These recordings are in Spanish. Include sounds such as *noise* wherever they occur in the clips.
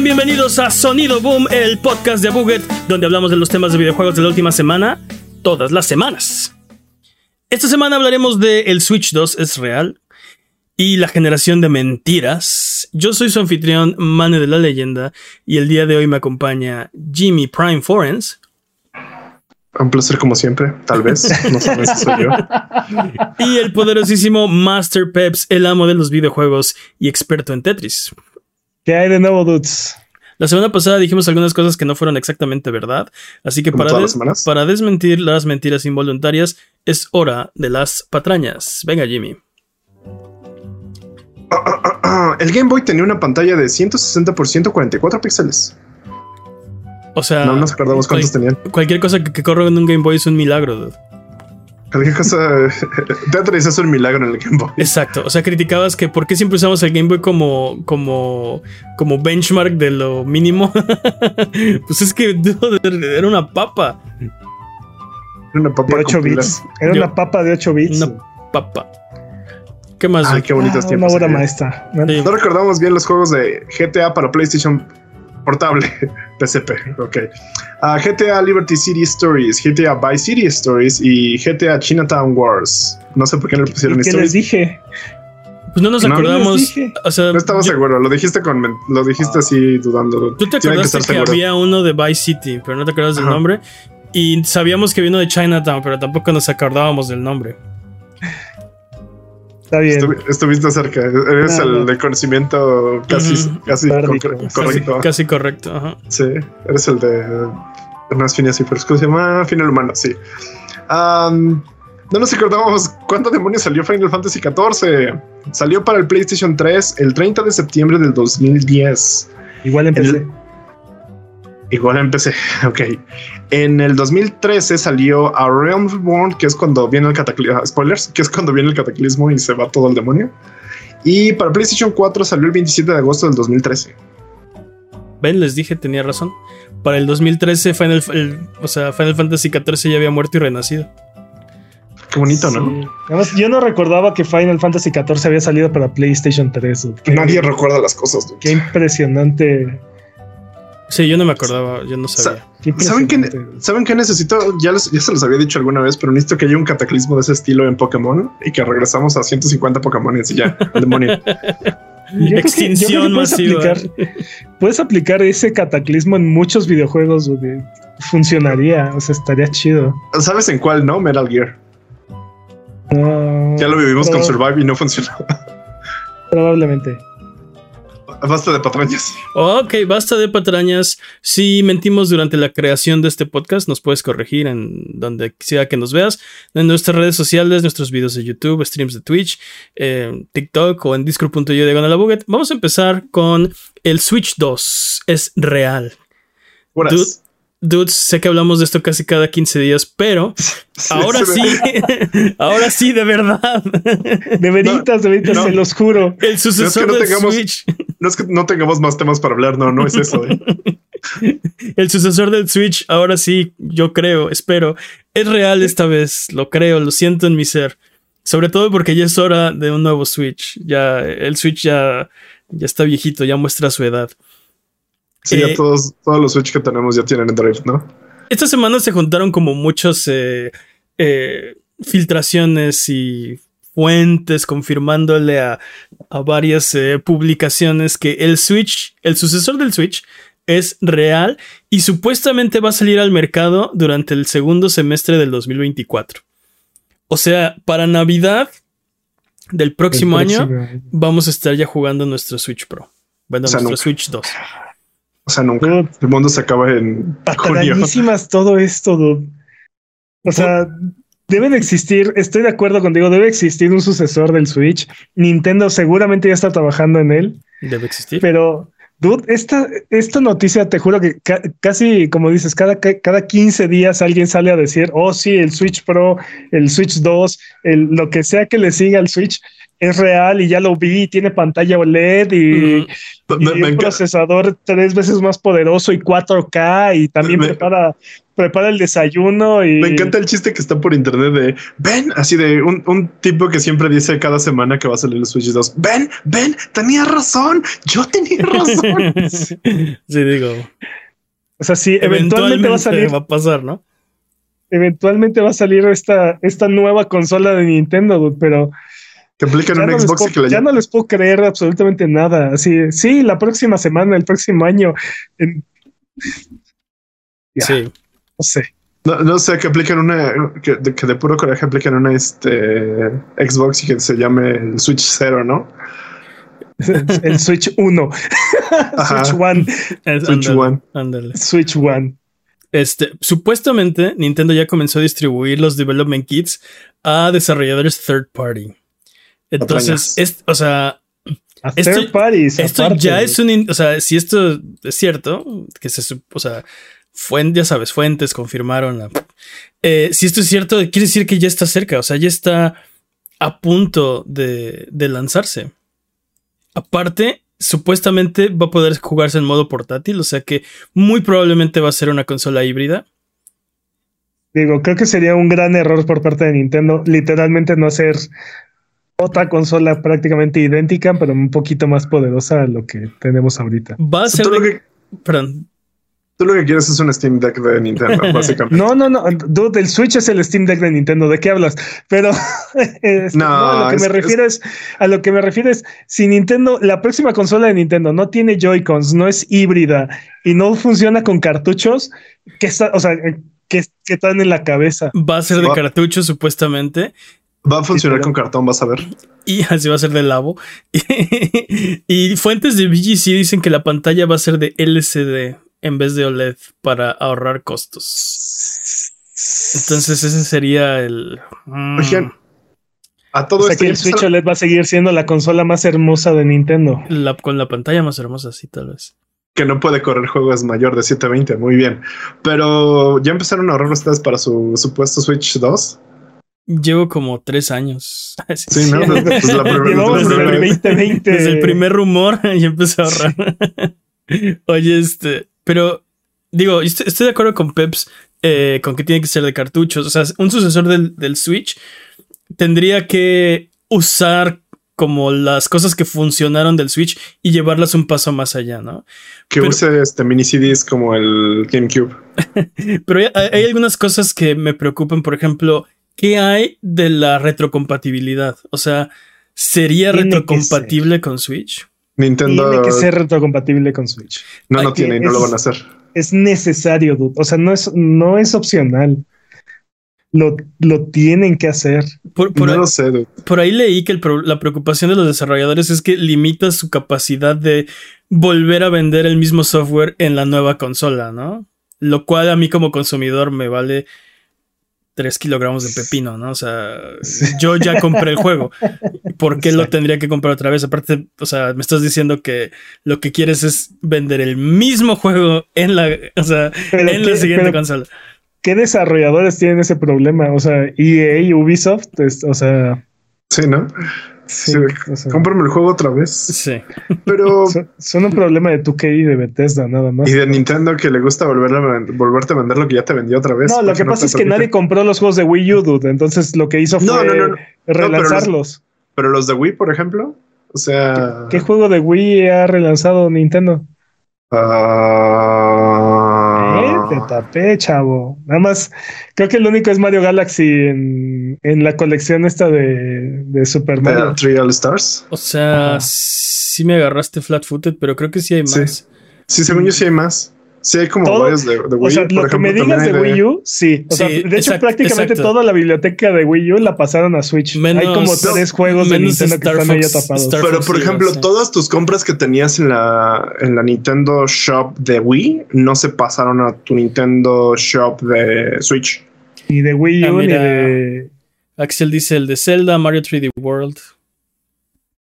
Sean bienvenidos a Sonido Boom, el podcast de Buget, donde hablamos de los temas de videojuegos de la última semana, todas las semanas. Esta semana hablaremos de El Switch 2 es real y la generación de mentiras. Yo soy su anfitrión, Mane de la Leyenda, y el día de hoy me acompaña Jimmy Prime Forens. Un placer como siempre, tal vez, no *laughs* sabes si soy yo. Y el poderosísimo Master Peps, el amo de los videojuegos y experto en Tetris. ¿Qué hay de nuevo, dudes? La semana pasada dijimos algunas cosas que no fueron exactamente verdad, así que ¿Como para, des- las para desmentir las mentiras involuntarias es hora de las patrañas. Venga, Jimmy. *coughs* El Game Boy tenía una pantalla de 160 por 144 píxeles. O sea, No nos acordamos cuántos tenían. cualquier cosa que, que corra en un Game Boy es un milagro. dude. Cualquier cosa. *laughs* Tetris es un milagro en el Game Boy. Exacto. O sea, criticabas que por qué siempre usamos el Game Boy como, como, como benchmark de lo mínimo. *laughs* pues es que dude, era una papa. Era una papa De 8 con bits. Era Yo- una papa de 8 bits. Una papa. ¿Qué más? Ay, dude? qué bonitos Ah, tiempos. Una obra maestra. Sí. No recordamos bien los juegos de GTA para PlayStation portable, *laughs* PSP. Ok. Ah, GTA Liberty City Stories, GTA Vice City Stories y GTA Chinatown Wars. No sé por qué no le pusieron ¿Y ¿Qué les stories. dije? Pues no nos No, acordamos. les. O sea, No estaba yo- seguro, lo dijiste con men- lo dijiste así dudando. Tú te acordaste que, seguro. había uno de Vice City, pero no te acuerdas del nombre. Y sabíamos que vino de Chinatown, pero tampoco nos acordábamos del nombre. Está bien. Estuvi- estuviste cerca. Eres No, el no. de conocimiento casi, casi correcto. Casi, casi correcto. ajá. Sí, eres el de unas finas y pero ¿cómo se llama final humano, sí. No nos acordábamos cuánto demonios salió Final Fantasy XIV. Salió para el PlayStation 3 el 30 de septiembre del 2010. Igual empecé. Igual empecé, *laughs* ok. En el 2013 salió A Realm Reborn, que es cuando viene el cataclismo. Spoilers, que es cuando viene el cataclismo y se va todo el demonio. Y para PlayStation 4 salió el 27 de agosto del 2013. Ven, les dije, tenía razón. Para el 2013, Final, el- o sea, Final Fantasy XIV ya había muerto y renacido. Qué bonito, ¿no? Además, yo no recordaba que Final Fantasy XIV había salido para PlayStation 3. dude. Qué, Nadie recuerda las cosas. dude. qué impresionante. Sí, yo no me acordaba, yo no sabía. ¿Saben qué, impresionante. ¿Saben qué necesito? Ya, les- ya se los había dicho alguna vez, pero necesito que haya un cataclismo de ese estilo en Pokémon y que regresamos a 150 Pokémon y ya, *laughs* el demonio. Yo que- que Extinción puedes masiva. aplicar- puedes aplicar ese cataclismo en muchos videojuegos donde funcionaría, o sea, estaría chido. ¿Sabes en cuál no? Metal Gear. No, Ya lo vivimos con Survive y no funcionó. Probablemente. Basta de patrañas. Ok, basta de patrañas. Si mentimos durante la creación de este podcast, nos puedes corregir en donde sea que nos veas, en nuestras redes sociales, nuestros videos de YouTube, streams de Twitch, eh, TikTok o en discord.io Buget. Vamos a empezar con el Switch 2. Es real. Dude, Dudes, sé que hablamos de esto casi cada 15 días, pero *laughs* ahora sí, *laughs* ahora sí, de verdad. De veritas, de veritas, no. se los juro. El sucesor no del tengamos- Switch. No es que no tengamos más temas para hablar, no, no es eso. eh. *laughs* El sucesor del Switch, ahora sí, yo creo, espero. Es real esta vez, lo creo, lo siento en mi ser. Sobre todo porque ya es hora de un nuevo Switch. Ya, el Switch ya, ya está viejito, ya muestra su edad. Sí, Eh, ya todos, todos los Switch que tenemos ya tienen Android, ¿no? Esta semana se juntaron como muchos eh, eh, filtraciones y fuentes confirmándole a, a varias eh, publicaciones que el Switch, el sucesor del Switch, es real y supuestamente va a salir al mercado durante el segundo semestre del 2024. O sea, para Navidad del próximo, año vamos a estar ya jugando nuestro Switch Pro. Bueno, O sea, nuestro. Switch 2. O sea, nunca. Dude, El mundo se acaba en junio. Todo esto, dude. O sea, debe de existir, estoy de acuerdo contigo, debe existir un sucesor del Switch. Nintendo seguramente ya está trabajando en él, Debe existir. pero, dude, esta, esta noticia, te juro que ca- casi, como dices, cada, ca- cada 15 días alguien sale a decir, oh sí, el Switch Pro, el Switch 2, el, lo que sea que le siga al Switch. Es real y ya lo vi, tiene pantalla OLED y, un procesador tres veces más poderoso y 4K y también prepara, prepara el desayuno y... Me encanta el chiste que está por internet de, ven, así de un, tipo que siempre dice cada semana que va a salir el Switch 2, ven, ven, tenía razón, yo tenía *laughs* razón. sí, digo. O sea, sí, eventualmente, va a salir. Va a pasar, ¿no? Eventualmente va a salir esta, esta nueva consola de Nintendo, pero que aplican un Xbox y que la Ya no les puedo creer absolutamente nada. Así, sí, la próxima semana, el próximo año. sí. No sé. No, sé, que apliquen una, que, de puro coraje apliquen una este, Xbox y que se llame el Switch 0, ¿no? el Switch 1. *laughs* Switch One. Switch One. Switch One. Este, supuestamente Nintendo ya comenzó a distribuir los development kits a desarrolladores third party. Entonces, es, o sea, esto, esto ya es un, o sea, si esto es cierto, que se, o sea, fuentes, ya sabes, fuentes confirmaron. Eh, si esto es cierto, quiere decir que ya está cerca, o sea, ya está a punto de, de lanzarse. Aparte, supuestamente va a poder jugarse en modo portátil, o sea que muy probablemente va a ser una consola híbrida. Digo, creo que sería un gran error por parte de Nintendo literalmente no hacer otra consola prácticamente idéntica, pero un poquito más poderosa a lo que tenemos ahorita. Va a ser. lo que, perdón. Tú lo que quieres es un Steam Deck de Nintendo, *laughs* básicamente. no, no, no. Dude, el Switch es el Steam Deck de Nintendo. ¿De qué hablas? Pero *laughs* no, a lo que me refiero es, a lo que me refiero es si Nintendo, la próxima consola de Nintendo no tiene Joy-Cons, no es híbrida y no funciona con cartuchos, que está, o sea, que, que están en la cabeza. Va a ser de cartuchos, supuestamente. Va a funcionar con cartón, vas a ver. Y *laughs* así va a ser de labo. *laughs* y fuentes de VGC dicen que la pantalla va a ser de LCD en vez de OLED para ahorrar costos. Entonces ese sería el... Mm. a todo o el Switch OLED va a seguir siendo la consola más hermosa de Nintendo. con la pantalla más hermosa, sí, tal vez. Que no puede correr juegos mayor de 720, muy bien. Pero ya empezaron a ahorrar ustedes para su supuesto Switch 2. Llevo como tres años. *laughs* Sí, ¿no? Desde, la desde, el primer rumor *laughs* y empecé a ahorrar. *laughs* Oye, este, pero digo, estoy, de acuerdo con Peps eh, con que tiene que ser de cartuchos. O sea, un sucesor del, Switch tendría que usar como las cosas que funcionaron del Switch y llevarlas un paso más allá, ¿no? Que use este mini CDs como el GameCube. Pero hay, hay, algunas cosas que me preocupan, por ejemplo, ¿qué hay de la retrocompatibilidad? O sea, ¿sería retrocompatible con Switch? Nintendo. Tiene que ser retrocompatible con Switch. No, no tiene y no lo van a hacer. Es necesario, dude. O sea, no es, no es opcional. Lo, lo tienen que hacer. Por, no lo sé, dude. por ahí leí que la preocupación de los desarrolladores es que limita su capacidad de volver a vender el mismo software en la nueva consola, ¿no? Lo cual a mí como consumidor me vale 3 kilogramos de pepino, ¿no? O sea, yo ya compré el juego. ¿Por qué lo tendría que comprar otra vez? Aparte, o sea, me estás diciendo que lo que quieres es vender el mismo juego en la, o sea, en la siguiente consola. ¿Qué desarrolladores tienen ese problema? O sea, EA, Ubisoft, o sea. Sí, ¿no? Sí, cómprame el juego otra vez. Sí. Pero. *laughs* Son, un problema de 2K y de Bethesda, nada más. Y de Nintendo que le gusta volver a, volverte a vender lo que ya te vendió otra vez. No, lo que pasa es que nadie compró los juegos de Wii U, dude. Entonces lo que hizo fue relanzarlos. pero, los, de Wii, por ejemplo. O sea. ¿Qué, juego de Wii ha relanzado Nintendo? Ah. Te tapé, chavo. Nada más, creo que el único es Mario Galaxy en, la colección esta de, de Super Mario. Trial Stars. O sea, sí me agarraste flat footed, pero creo que sí hay más. Sí, según yo sí hay más. Sí, hay como varios de, Wii U. O sea, lo que me digas de Wii U, sí. O sea, de hecho, prácticamente toda la biblioteca de Wii U la pasaron a Switch. hay como tres juegos de Nintendo que están ahí tapados. Pero, por ejemplo, todas tus compras que tenías en la, en la Nintendo Shop de Wii no se pasaron a tu Nintendo Shop de Switch. Ni de Wii U, ah, ni de. Axel dice el de Zelda, Mario 3D World.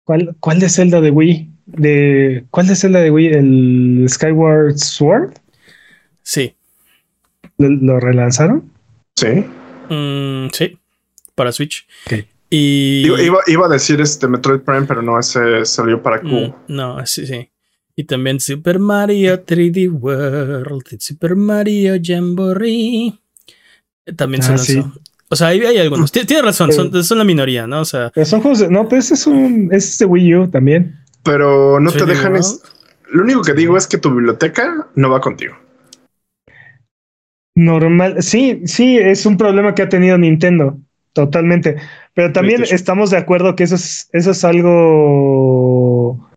¿Cuál, ¿Cuál de Zelda de Wii? De ¿cuál es la de Wii? ¿El Skyward Sword? Sí. ¿Lo, relanzaron? Sí. Mm, sí, para Switch. Okay. Y iba, a decir este Metroid Prime, pero no, ese salió para Q. Mm, no, sí, sí. Y también Super Mario 3D World, Super Mario Jamboree. También se ah, O sea, ahí hay algunos. Tiene razón, son, son, la minoría, ¿no? O sea. son juegos no, pues es un. Es de Wii U también. Pero no te dejan. Es, lo único que digo es que tu biblioteca no va contigo. Normal. Sí, sí, es un problema que ha tenido Nintendo. Totalmente. Pero también estamos de acuerdo que eso es, eso es algo.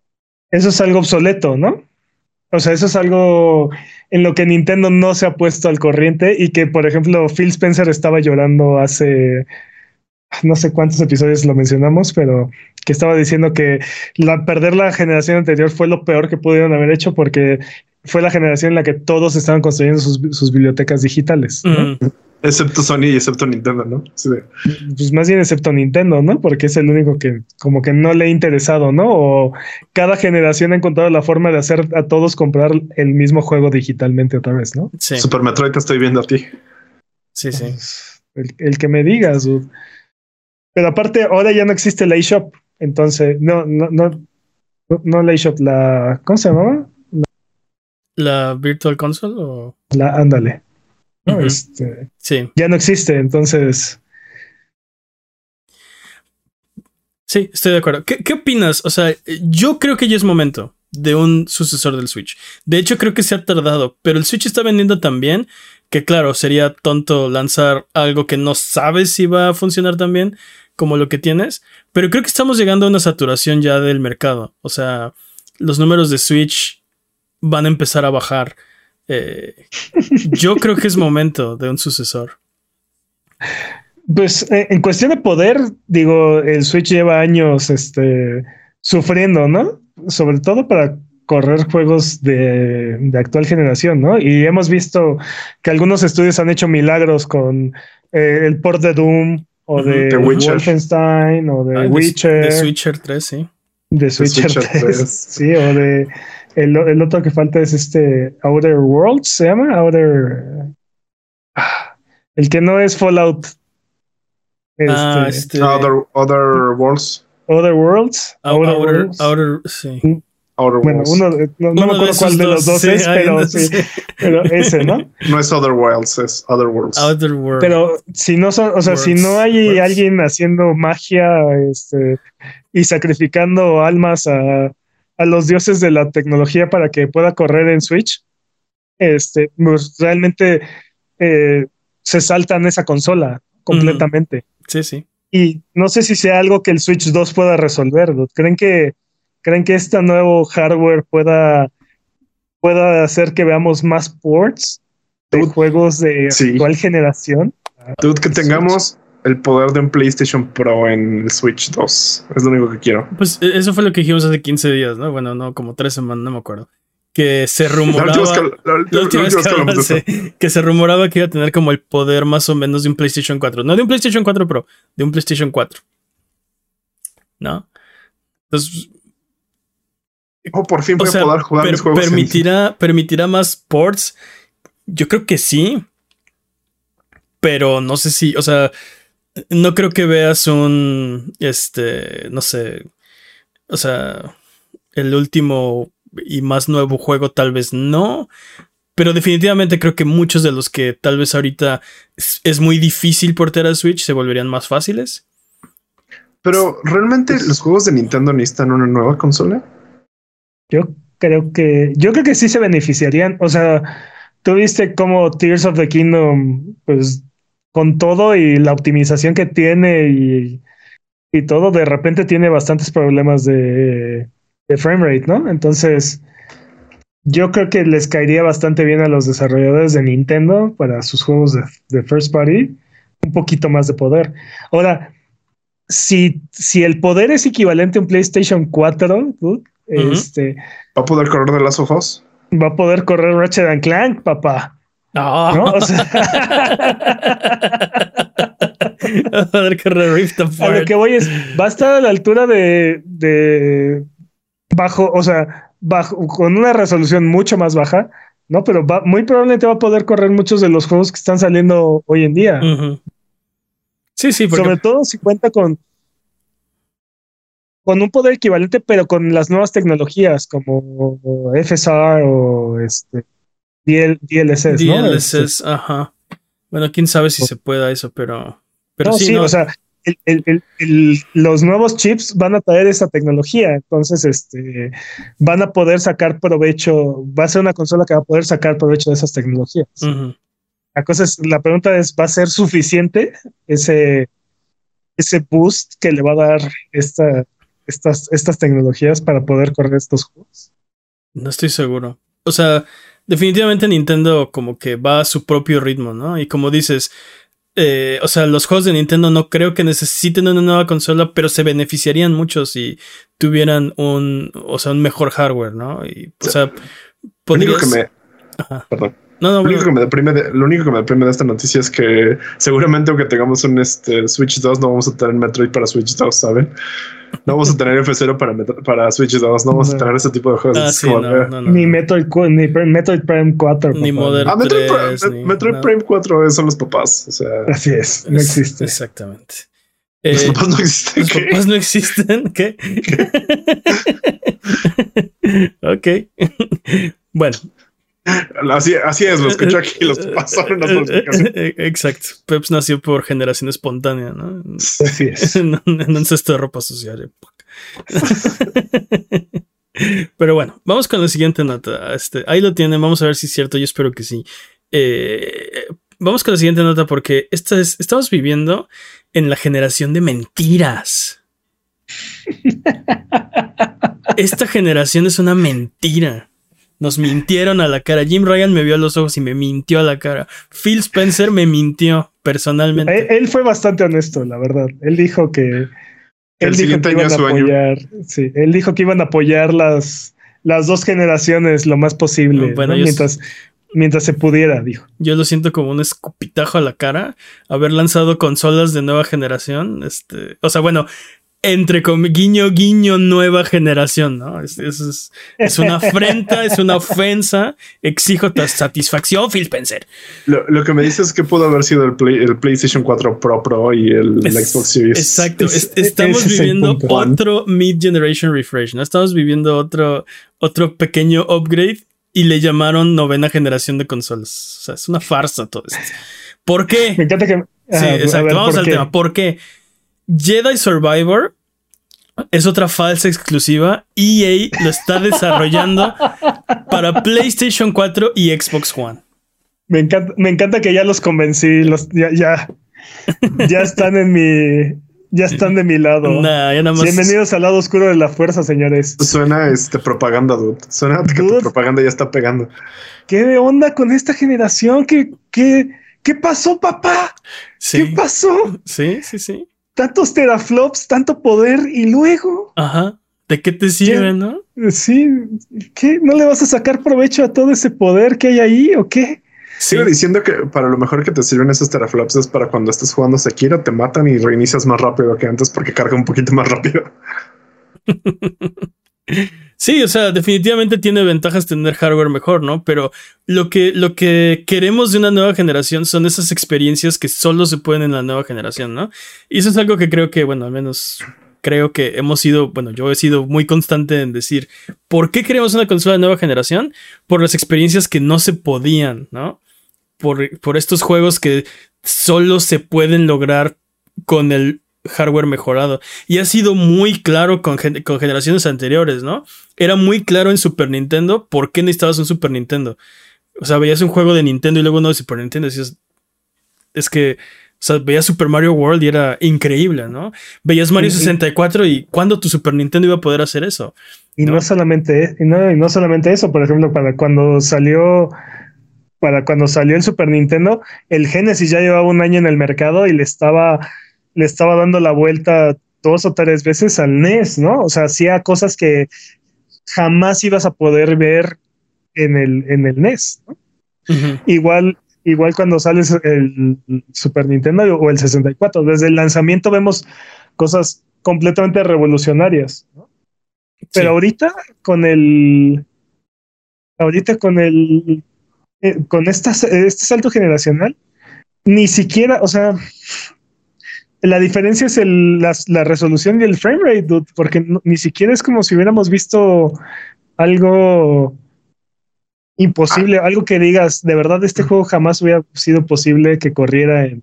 Eso es algo obsoleto, ¿no? O sea, eso es algo en lo que Nintendo no se ha puesto al corriente y que, por ejemplo, Phil Spencer estaba llorando hace no sé cuántos episodios lo mencionamos, pero que estaba diciendo que la, perder la generación anterior fue lo peor que pudieron haber hecho porque fue la generación en la que todos estaban construyendo sus, bibliotecas digitales. Excepto Sony y excepto Nintendo, ¿no? Pues más bien excepto Nintendo, ¿no? Porque es el único que como que no le ha interesado, ¿no? O cada generación ha encontrado la forma de hacer a todos comprar el mismo juego digitalmente otra vez, ¿no? Sí. Super Metroid te estoy viendo a ti. Sí, sí. El, que me digas. Pero aparte, ahora ya no existe la eShop. Entonces, no, no, no, no la eShop, la. ¿Cómo se llamaba? ¿La Virtual Console o? La, ándale. Este, sí. Ya no existe, entonces. Sí, estoy de acuerdo. ¿Qué, ¿Qué, opinas? O sea, yo creo que ya es momento de un sucesor del Switch. De hecho, creo que se ha tardado, pero el Switch está vendiendo tan bien que, claro, sería tonto lanzar algo que no sabes si va a funcionar tan bien como lo que tienes. Pero creo que estamos llegando a una saturación ya del mercado. O sea, los números de Switch van a empezar a bajar. Eh, yo creo que es momento de un sucesor. Pues eh, en cuestión de poder, digo, el Switch lleva años este, sufriendo, ¿no? Sobre todo para correr juegos de, actual generación, ¿no? Y hemos visto que algunos estudios han hecho milagros con eh, el port de Doom o de, Wolfenstein o de, Witcher. De Switcher 3, sí. De Switcher, 3, *laughs* sí, o de el, otro que falta es este Outer Worlds, se llama Outer. Ah, el que no es Fallout. Ah, este, este Other, Worlds. Other Worlds. Outer, Worlds. Outer, sí. Outer bueno, uno, no, no me acuerdo cuál de los dos es, pero, sí, pero ese, ¿no? *laughs* No es Other Worlds, es Other Worlds. Other Worlds. Pero si no son, o sea, si no hay alguien haciendo magia este, y sacrificando almas a, a los dioses de la tecnología para que pueda correr en Switch, este, pues realmente eh, se saltan esa consola completamente. Sí, sí. Y no sé si sea algo que el Switch 2 pueda resolver. ¿Creen que, creen que este nuevo hardware pueda, pueda hacer que veamos más ports de juegos de actual generación? Dude, que tengamos el poder de un PlayStation Pro en el Switch 2. Es lo único que quiero. Pues e, eso fue lo que dijimos hace 15 días, ¿no? Bueno, no, como tres semanas, no me acuerdo. Que se *laughs* rumoraba. que se rumoraba que iba a tener como el poder más o menos de un PlayStation 4. No de un PlayStation 4 Pro, de un PlayStation 4. ¿No? Entonces. Oh, por fin voy a poder jugar mis juegos. Permitirá, permitirá más ports. Yo creo que sí. Pero no sé si, o sea, no creo que veas un, este, no sé, o sea, el último y más nuevo juego tal vez no, pero definitivamente creo que muchos de los que tal vez ahorita es, muy difícil portar a Switch se volverían más fáciles. Pero realmente los juegos de Nintendo necesitan una nueva consola. Yo creo que, yo creo que sí se beneficiarían. O sea, tú viste cómo Tears of the Kingdom, pues con todo y la optimización que tiene y, y todo, de repente tiene bastantes problemas de, de frame rate, ¿no? Entonces, yo creo que les caería bastante bien a los desarrolladores de Nintendo para sus juegos de, first party un poquito más de poder. Ahora, si, si el poder es equivalente a un PlayStation 4, este, ¿va a poder correr de las ojos? Va a poder correr Ratchet Clank, papá. No. ¿No? O sea... *laughs* a ver que Rift A lo que voy es, va a estar a la altura de, de bajo, o sea, bajo, con una resolución mucho más baja, ¿no? Pero va, muy probablemente va a poder correr muchos de los juegos que están saliendo hoy en día. Sí, sí, sobre todo si cuenta con, con un poder equivalente, pero con las nuevas tecnologías como FSR o este DLSS. DLSS, este, ajá. Bueno, quién sabe si se pueda eso, pero. pero sí, o sea, los nuevos chips van a traer esa tecnología, entonces este, van a poder sacar provecho, va a ser una consola que va a poder sacar provecho de esas tecnologías. La cosa es, la pregunta es, ¿va a ser suficiente ese, ese boost que le va a dar esta, estas, estas tecnologías para poder correr estos juegos? No estoy seguro. O sea, definitivamente Nintendo como que va a su propio ritmo, ¿no? Y como dices, eh, o sea, los juegos de Nintendo no creo que necesiten una nueva consola, pero se beneficiarían mucho si tuvieran un, o sea, un mejor hardware, ¿no? Y, o sea, podrías... que me... Perdón. No, no, lo, único que me deprime de, lo único que me deprime de esta noticia es que seguramente aunque tengamos un este, Switch 2 no vamos a tener Metroid para Switch 2, ¿saben? No vamos a tener *laughs* F0 para, para Switch 2, no vamos a tener ese tipo de juegos. Ah, ni, Metroid, ni Metroid Prime 4. Ni Modern ah, Metroid, 3, Prime, Metroid Prime 4 son los papás. O sea, Así es, no existe. Exactamente. Los eh, papás no existen. Los papás no existen. ¿Qué? *laughs* ok. *laughs* bueno, *laughs* Así, así es, lo escucho aquí, los pasaron las *laughs* Exacto. Peps nació por generación espontánea, ¿no? Así es. *laughs* en, un cesto de ropa social. Pero bueno, vamos con la siguiente nota. Este, ahí lo tienen, vamos a ver si es cierto, yo espero que sí. Eh, vamos con la siguiente nota porque esta es, estamos viviendo en la generación de mentiras. Esta generación es una mentira. Nos mintieron a la cara. Jim Ryan me vio a los ojos y me mintió a la cara. Phil Spencer me mintió personalmente. Él, fue bastante honesto, la verdad. Él dijo que. El siguiente año su apoyar, Sí, él dijo que iban a apoyar las, las dos generaciones lo más posible. mientras, mientras se pudiera, dijo. Yo lo siento como un escupitajo a la cara. Haber lanzado consolas de nueva generación. Este. O sea, bueno, entre guiño, guiño, nueva generación, ¿no? Es, es, una afrenta, es una ofensa. Exijo satisfacción, Phil Spencer. Lo, que me dices es que pudo haber sido el, PlayStation 4 Pro Pro y el, Xbox Series. Exacto. estamos viviendo otro mid-generation refresh, ¿no? Estamos viviendo otro, otro pequeño upgrade y le llamaron novena generación de consolas. O sea, es una farsa todo esto. ¿Por qué? Me encanta que. Sí, exacto. Vamos al tema. ¿Por qué? Jedi Survivor es otra falsa exclusiva. EA lo está desarrollando *laughs* para PlayStation 4 y Xbox One. Me encanta, me encanta que ya los convencí, los, ya, ya, ya están en mi, ya están de mi lado. Bienvenidos al lado oscuro de la fuerza, señores. Suena este propaganda, dude. Suena que tu propaganda ya está pegando. ¿Qué onda con esta generación? ¿Qué, qué, qué pasó, papá? ¿Qué pasó? Sí, sí, sí tantos teraflops, tanto poder y luego. Ajá. ¿De qué te sirve, no? Sí, ¿qué? ¿No le vas a sacar provecho a todo ese poder que hay ahí o qué? Sigo diciendo que para lo mejor que te sirven esos teraflops es para cuando estés jugando Sekiro, te matan y reinicias más rápido que antes porque carga un poquito más rápido. *laughs* Sí, o sea, definitivamente tiene ventajas tener hardware mejor, ¿no? Pero lo que, lo que queremos de una nueva generación son esas experiencias que solo se pueden en la nueva generación, ¿no? Y eso es algo que creo que, bueno, al menos creo que hemos sido, bueno, yo he sido muy constante en decir, ¿por qué queremos una consola de nueva generación? Por las experiencias que no se podían, ¿no? Por, por estos juegos que solo se pueden lograr con el hardware mejorado. Y ha sido muy claro con, con, generaciones anteriores, ¿no? Era muy claro en Super Nintendo por qué necesitabas un Super Nintendo. O sea, veías un juego de Nintendo y luego uno de Super Nintendo y decías, es que, o sea, veías Super Mario World y era increíble, ¿no? Veías Mario 64 y ¿cuándo tu Super Nintendo iba a poder hacer eso? Y no, solamente, y no, y no solamente eso, por ejemplo, para cuando salió para cuando salió el Super Nintendo, el Genesis ya llevaba un año en el mercado y le estaba le estaba dando la vuelta dos o tres veces al NES, ¿no? O sea, hacía cosas que jamás ibas a poder ver en el, en el NES, ¿no? Igual, igual cuando sales el Super Nintendo o el 64, desde el lanzamiento vemos cosas completamente revolucionarias, ¿no? Pero ahorita con el, ahorita con el, eh, con esta, este salto generacional, ni siquiera, o sea, la diferencia es el, la, resolución y el frame rate, dude, porque ni siquiera es como si hubiéramos visto algo imposible, ah. algo que digas, de verdad este juego jamás hubiera sido posible que corriera en...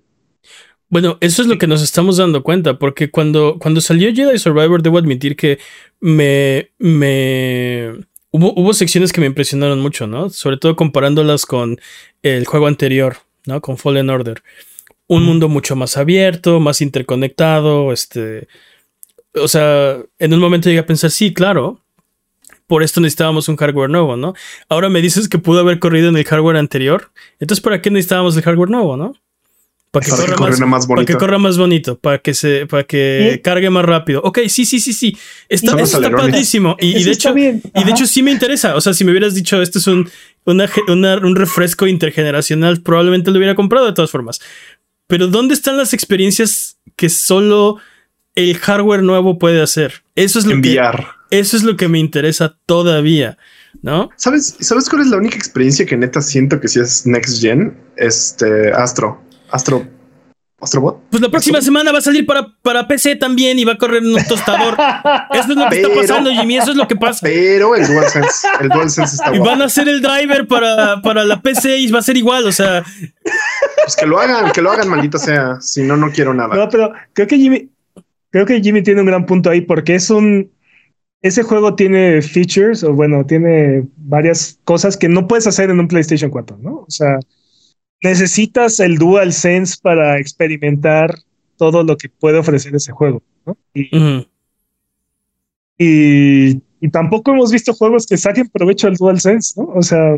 Bueno, eso es lo que nos estamos dando cuenta, porque cuando, cuando salió Jedi Survivor, debo admitir que me... me... Hubo, hubo secciones que me impresionaron mucho, ¿no? Sobre todo comparándolas con el juego anterior, ¿no? Con Fallen Order. Un mundo mucho más abierto, más interconectado, este... O sea, en un momento llegué a pensar, sí, claro, por esto necesitábamos un hardware nuevo, ¿no? Ahora me dices que pudo haber corrido en el hardware anterior. Entonces, ¿para qué necesitábamos el hardware nuevo, no? Para que, corra más, bonito. Para que corra más bonito, para que se, para que cargue más rápido. Ok, sí, sí, sí, sí. Está, eso está padrísimo. Y, de hecho, y de hecho sí me interesa. O sea, si me hubieras dicho esto es un, un refresco intergeneracional, probablemente lo hubiera comprado de todas formas. Pero ¿dónde están las experiencias que solo el hardware nuevo puede hacer? Eso es lo Enviar. que eso es lo que me interesa todavía, ¿no? ¿Sabes, ¿Sabes cuál es la única experiencia que neta siento que sí es Next Gen? Este Astro. Astro. Astrobot. Pues la próxima semana va a salir para, para PC también y va a correr en un tostador. Eso es lo que está pasando, Jimmy. Eso es lo que pasa. Pero el DualSense, el DualSense está Y van a hacer el driver para, para la PC y va a ser igual. O sea, pues que lo hagan, que lo hagan, maldito sea. Si no, no quiero nada. No, pero creo que Jimmy, creo que Jimmy tiene un gran punto ahí porque es un, ese juego tiene features o bueno, tiene varias cosas que no puedes hacer en un PlayStation 4, ¿no? O sea, necesitas el Dual Sense para experimentar todo lo que puede ofrecer ese juego, ¿no? Y, tampoco hemos visto juegos que saquen provecho del Dual Sense, ¿no? O sea,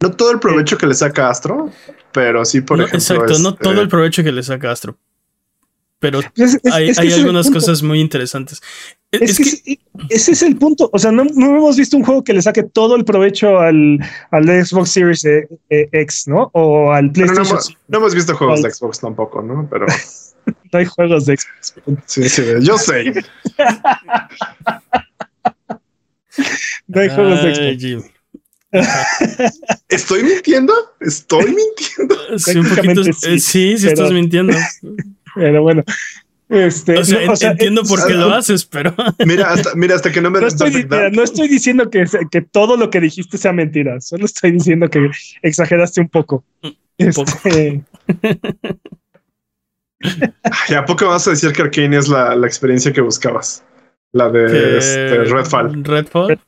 no todo el provecho que le saca Astro, pero sí, por ejemplo. Exacto, no todo el provecho que le saca Astro. Pero hay, algunas cosas muy interesantes. Es, que, ese es el punto. O sea, no, hemos visto un juego que le saque todo el provecho al, al Xbox Series e, e, X, ¿no? O al PlayStation. No, hemos visto juegos de Xbox tampoco, ¿no? Pero. *laughs* no hay juegos de Xbox. Sí, sí, yo sé. no hay juegos de Xbox. ¿Estoy mintiendo? ¿Estoy mintiendo? Sí, un poquito, sí, sí, sí estás mintiendo. *laughs* Pero bueno, este, o sea, entiendo por qué lo haces, pero. *laughs* Mira, hasta, mira, hasta que no me no estoy, no estoy diciendo que, que, todo lo que dijiste sea mentira. Solo estoy diciendo que exageraste un poco. Un este... ¿Y a poco vas a decir que Arkane es la, la experiencia que buscabas? La de este, Redfall. Redfall.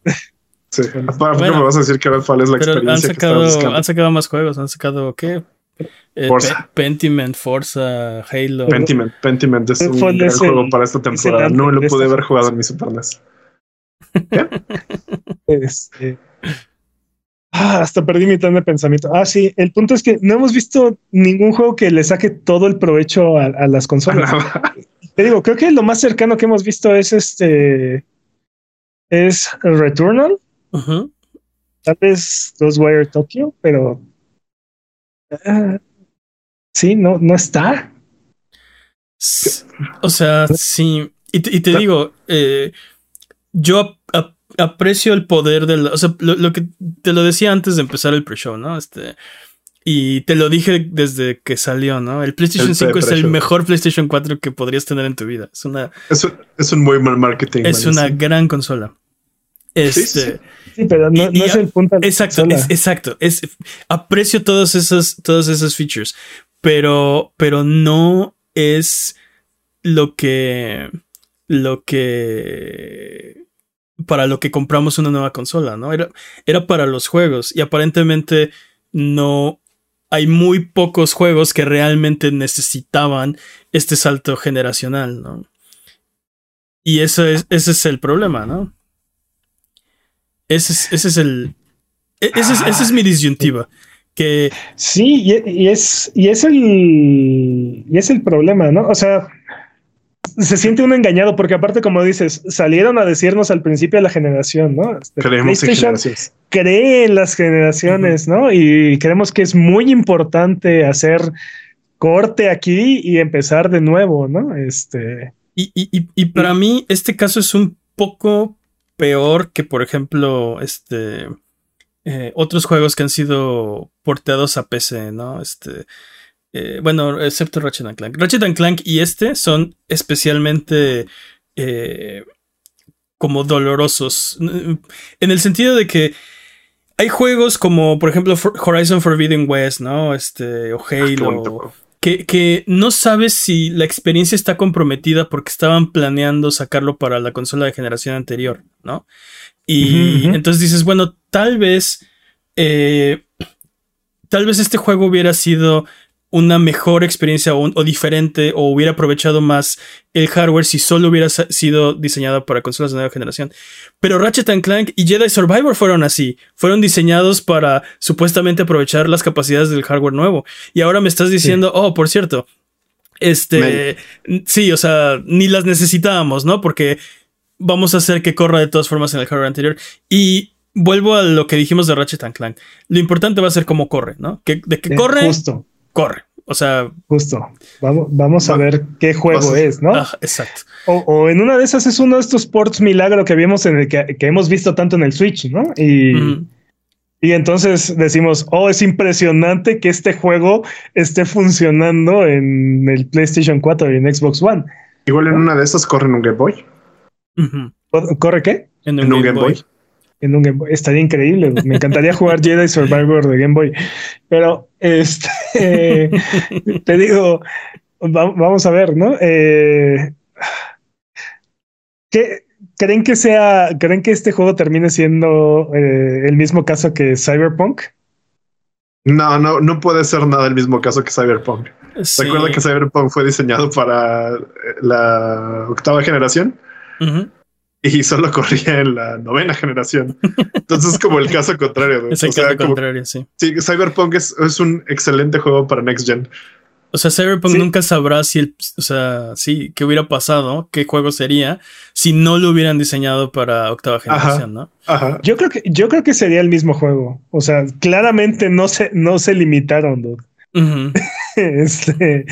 Sí. ¿A poco me vas a decir que Redfall es la experiencia han sacado, que Han sacado más juegos. Han sacado, ¿qué? Eh, Forza. Pentiment, Forza, Halo. Pentiment, Pentiment es un gran juego para esta temporada. No lo pude haber jugado en mi Super NES. Este, ah, hasta perdí mi tren de pensamiento. Ah, sí, el punto es que no hemos visto ningún juego que le saque todo el provecho a, las consolas. Te digo, creo que lo más cercano que hemos visto es este. Es Returnal. Tal vez Ghostwire Tokyo, pero sí, no, no está. O sea, sí. Y te, digo, eh, yo aprecio el poder del. O sea, lo, que te lo decía antes de empezar el pre-show, ¿no? Este. Y te lo dije desde que salió, ¿no? El PlayStation 5 es el mejor PlayStation 4 que podrías tener en tu vida. Es una. Es un, muy mal marketing. Es una gran consola. Este. Sí, pero no, es el punto. Exacto, exacto. Es, aprecio todos esos, todos esos features, pero, pero no es lo que, lo que, para lo que compramos una nueva consola, ¿no? Era, era para los juegos y aparentemente no hay muy pocos juegos que realmente necesitaban este salto generacional, ¿no? Y eso es, ese es el problema, ¿no? Ese es, ese es el. E, ese es, esa es mi disyuntiva. Que. Sí, y, es, y es el. Y es el problema, ¿no? O sea, se siente uno engañado porque aparte, como dices, salieron a decirnos al principio de la generación, ¿no? Este, creemos en generaciones. Cree en las generaciones, ¿no? Y creemos que es muy importante hacer corte aquí y empezar de nuevo, ¿no? Este. Y, y, y para mí, este caso es un poco peor que, por ejemplo, este. Eh, otros juegos que han sido porteados a PC, ¿no? Este. Eh, bueno, excepto Ratchet and Clank. Ratchet and Clank y este son especialmente eh, como dolorosos. En el sentido de que hay juegos como, por ejemplo, Horizon Forbidden West, ¿no? Este, o ah, Halo. Que, no sabes si la experiencia está comprometida porque estaban planeando sacarlo para la consola de generación anterior, ¿no? Y entonces dices, bueno, tal vez. Eh, tal vez este juego hubiera sido una mejor experiencia o, diferente o hubiera aprovechado más el hardware si solo hubiera sido diseñado para consolas de nueva generación. Pero Ratchet Clank y Jedi Survivor fueron así, fueron diseñados para supuestamente aprovechar las capacidades del hardware nuevo. Y ahora me estás diciendo, oh, por cierto, este, sí, o sea, ni las necesitábamos, ¿no? Porque vamos a hacer que corra de todas formas en el hardware anterior. Y vuelvo a lo que dijimos de Ratchet Clank. Lo importante va a ser cómo corre, ¿no? Que, de que corre. Justo corre. O sea. Justo. Vamos, vamos a ver qué juego es, ¿no? exacto. O, en una de esas es uno de estos ports milagro que vimos en el que, hemos visto tanto en el Switch, ¿no? Y, y entonces decimos, oh, es impresionante que este juego esté funcionando en el PlayStation 4 y en Xbox One. Igual en una de esas corre en un Game Boy. ¿Corre qué? En un, Game, Boy en un Game Boy. Estaría increíble. Me encantaría jugar Jedi Survivor de Game Boy. Pero este *laughs* te digo, vamos a ver, ¿no? Eh, ¿qué, ¿Creen que sea, creen que este juego termine siendo eh, el mismo caso que Cyberpunk? No, no, no puede ser nada el mismo caso que Cyberpunk. Recuerda que Cyberpunk fue diseñado para la octava generación y solo corría en la novena generación. Entonces es como el caso contrario. *laughs* Es el caso contrario, sí. Sí, Cyberpunk es, un excelente juego para Next Gen. O sea, Cyberpunk nunca sabrá si el, o sea, sí, qué hubiera pasado, qué juego sería, si no lo hubieran diceñado para octava generación, ¿no? Ajá. Yo creo que, yo creo que sería el mismo juego. O sea, claramente no se, no se limitaron, dude. *laughs* este,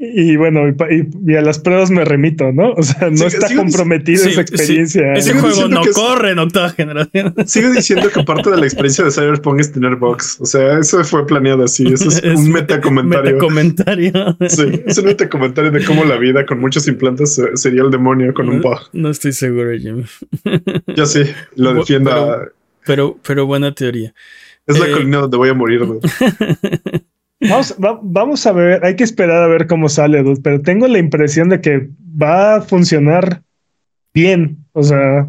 y bueno, y, a las pruebas me remito, ¿no? O sea, no está comprometida esa experiencia. Ese juego no corre en octava generación. *laughs* Sigo diciendo que parte de la experiencia de Cyberpunk es tener box. O sea, eso fue planeado así. Eso es, *laughs* un metacomentario. Metacomentario. *laughs* Sí, es un metacomentario de cómo la vida con muchos implantes sería el demonio con un bug. No estoy seguro, Jimmy. Yo sí, lo defiendo. Pero, pero, buena teoría. Es la eh, colina donde voy a morir. Vamos, vamos a ver, hay que esperar a ver cómo sale, pero tengo la impresión de que va a funcionar bien. O sea,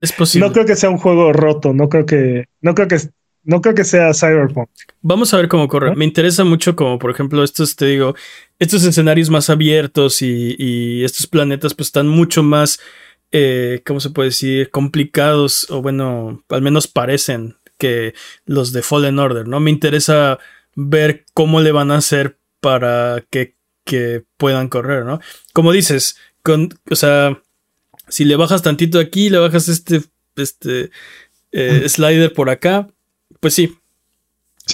es posible. No creo que sea un juego roto, no creo que, no creo que, no creo que sea Cyberpunk. Vamos a ver cómo corre. Me interesa mucho como, por ejemplo, estos, te digo, estos escenarios más abiertos y, estos planetas pues están mucho más, eh, ¿cómo se puede decir? Complicados o bueno, al menos parecen que los de Fallen Order, ¿no? Me interesa ver cómo le van a hacer para que, puedan correr, ¿no? Como dices, con, o sea, si le bajas tantito aquí, le bajas este, este eh, slider por acá, pues sí.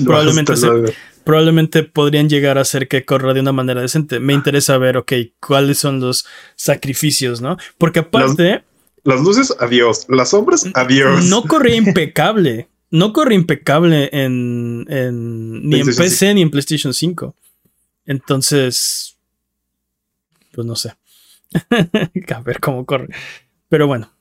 probablemente, este probablemente podrían llegar a hacer que corra de una manera decente. Me interesa ver, ok, cuáles son los sacrificios, ¿no? Porque aparte... Las, las luces, adiós. Las sombras, adiós. No corría *laughs* impecable no corre impecable en, ni en PC ni en PlayStation 5. Entonces, pues no sé. *laughs* a ver cómo corre. Pero bueno,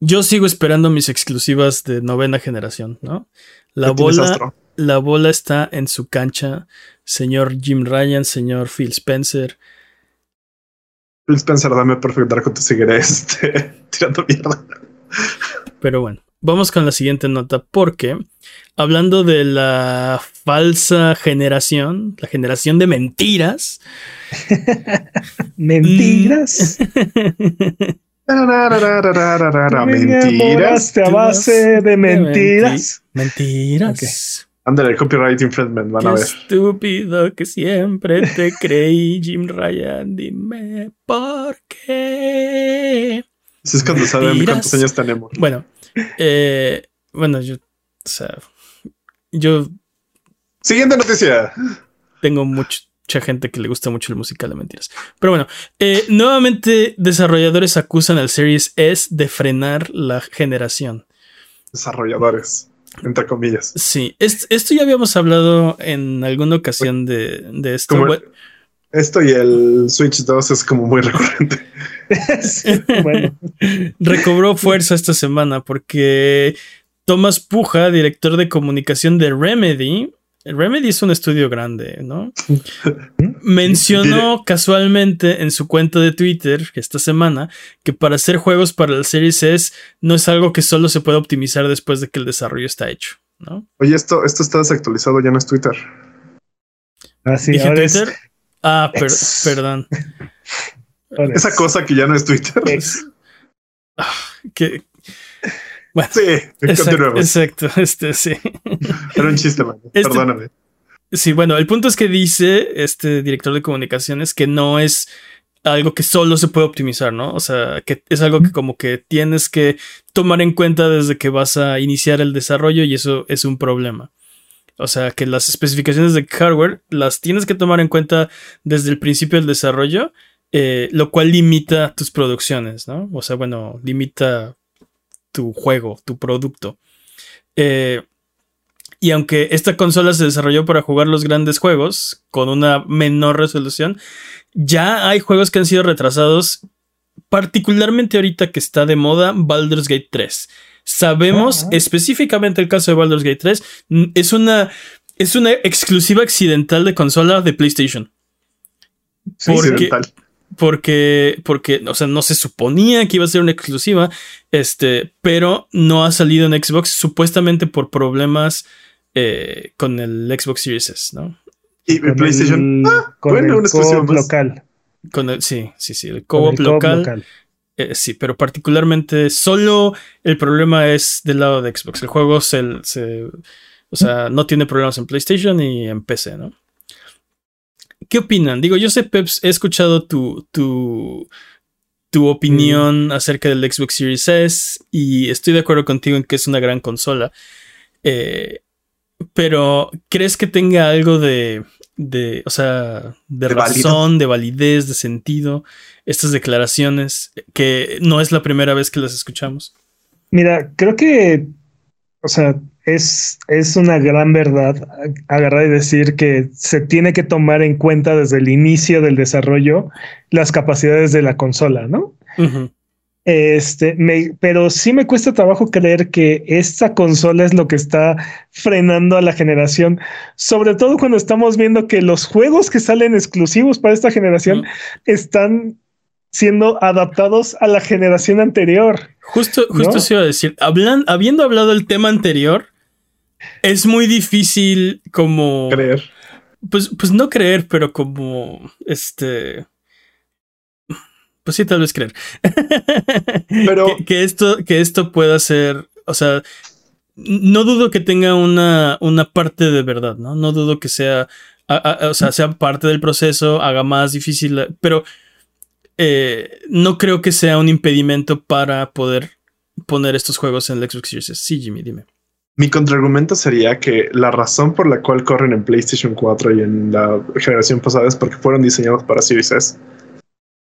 yo sigo esperando mis exclusivas de novena generación, ¿no? La bola, la bola está en su cancha, señor Jim Ryan, señor Phil Spencer. Phil Spencer, dame perfecto Darko, te seguiré *laughs* este, tirando mierda. Pero bueno, vamos con la siguiente nota porque hablando de la falsa generación, la generación de mentiras. *laughs* mentiras. *laughs* mentiras. a base de mentiras. Mentiras. Ándale, el copyright infringement, van a ver. Estúpido que siempre te *laughs* creí, Jim Ryan. Dime por qué. Eso es cuando saben cuántos años tenemos. Bueno, eh, bueno, yo, o sea, yo. Siguiente noticia. Tengo mucha gente que le gusta mucho el musical de mentiras. Pero bueno, eh, nuevamente desarrolladores acusan al Series S de frenar la generación. Desarrolladores. entre comillas. Sí, esto, ya habíamos hablado en alguna ocasión de, esto. Esto y el Switch 2 es como muy recurrente. *laughs* bueno. Recobró fuerza esta semana porque Thomas Puja, director de comunicación de Remedy, Remedy es un estudio grande, ¿no? Mencionó casualmente en su cuenta de Twitter esta semana que para hacer juegos para el Series S no es algo que solo se puede optimizar después de que el desarrollo está hecho, ¿no? Oye, esto, esto está desactualizado, ya no es Twitter. Ah, sí, ¿Dije Twitter? Ah, perdón. Esa cosa que ya no es Twitter. *laughs* Ah, que, bueno, sí, exacto, exacto, *laughs* este sí. Era un chiste, man. Este Perdóname. Sí, bueno, el punto es que dice este director de comunicaciones que no es algo que solo se puede optimizar, ¿no? O sea, que es algo que como que tienes que tomar en cuenta desde que vas a iniciar el desarrollo y eso es un problema. O sea, que las especificaciones de hardware las tienes que tomar en cuenta desde el principio del desarrollo, eh, lo cual limita tus producciones, ¿no? O sea, bueno, limita tu juego, tu producto. Eh, y aunque esta consola se desarrolló para jugar los grandes juegos con una menor resolución, ya hay juegos que han sido retrasados, particularmente ahorita que está de moda Baldur's Gate 3. Sabemos específicamente el caso de Baldur's Gate 3, es una, es una exclusiva accidental de consola de PlayStation. porque, porque, porque, o sea, no se suponía que iba a ser una exclusiva, este, pero no ha salido en Xbox supuestamente por problemas eh, con el Xbox Series S, ¿no? Y PlayStation, ah, con bueno, el local. Con el, sí, sí, sí, el co-op local. Eh, sí, pero particularmente solo el problema es del lado de Xbox. El juego se, se o sea, no tiene problemas en PlayStation y en PC, ¿no? ¿Qué opinan? Digo, yo sé, Peps, he escuchado tu, tu, tu opinión mm. acerca del Xbox Series S y estoy de acuerdo contigo en que es una gran consola. Eh, pero, ¿crees que tenga algo de, de o sea, de, razón, de validez, de sentido, estas declaraciones, que no es la primera vez que las escuchamos? Mira, creo que, o sea, es, es una gran verdad agarrar y decir que se tiene que tomar en cuenta desde el inicio del desarrollo las capacidades de la consola, ¿no? Este, pero sí me cuesta trabajo creer que esta consola es lo que está frenando a la generación, sobre todo cuando estamos viendo que los juegos que salen exclusivos para esta generación están siendo adaptados a la generación anterior. Justo, justo se iba a decir, habiendo hablado el tema anterior, es muy difícil como... Creer. Pues, pues no creer, pero como este... Pues sí, tal vez creer. *laughs* Pero... que, esto, que esto pueda ser, o sea, no dudo que tenga una, una parte de verdad, ¿no? No dudo que sea, o sea, sea parte del proceso, haga más difícil, pero eh, no creo que sea un impedimento para poder poner estos juegos en el Xbox Series. Sí, Jimmy, dime. Mi contraargumento sería que la razón por la cual corren en PlayStation 4 y en la generación pasada es porque fueron diseñados para Series S.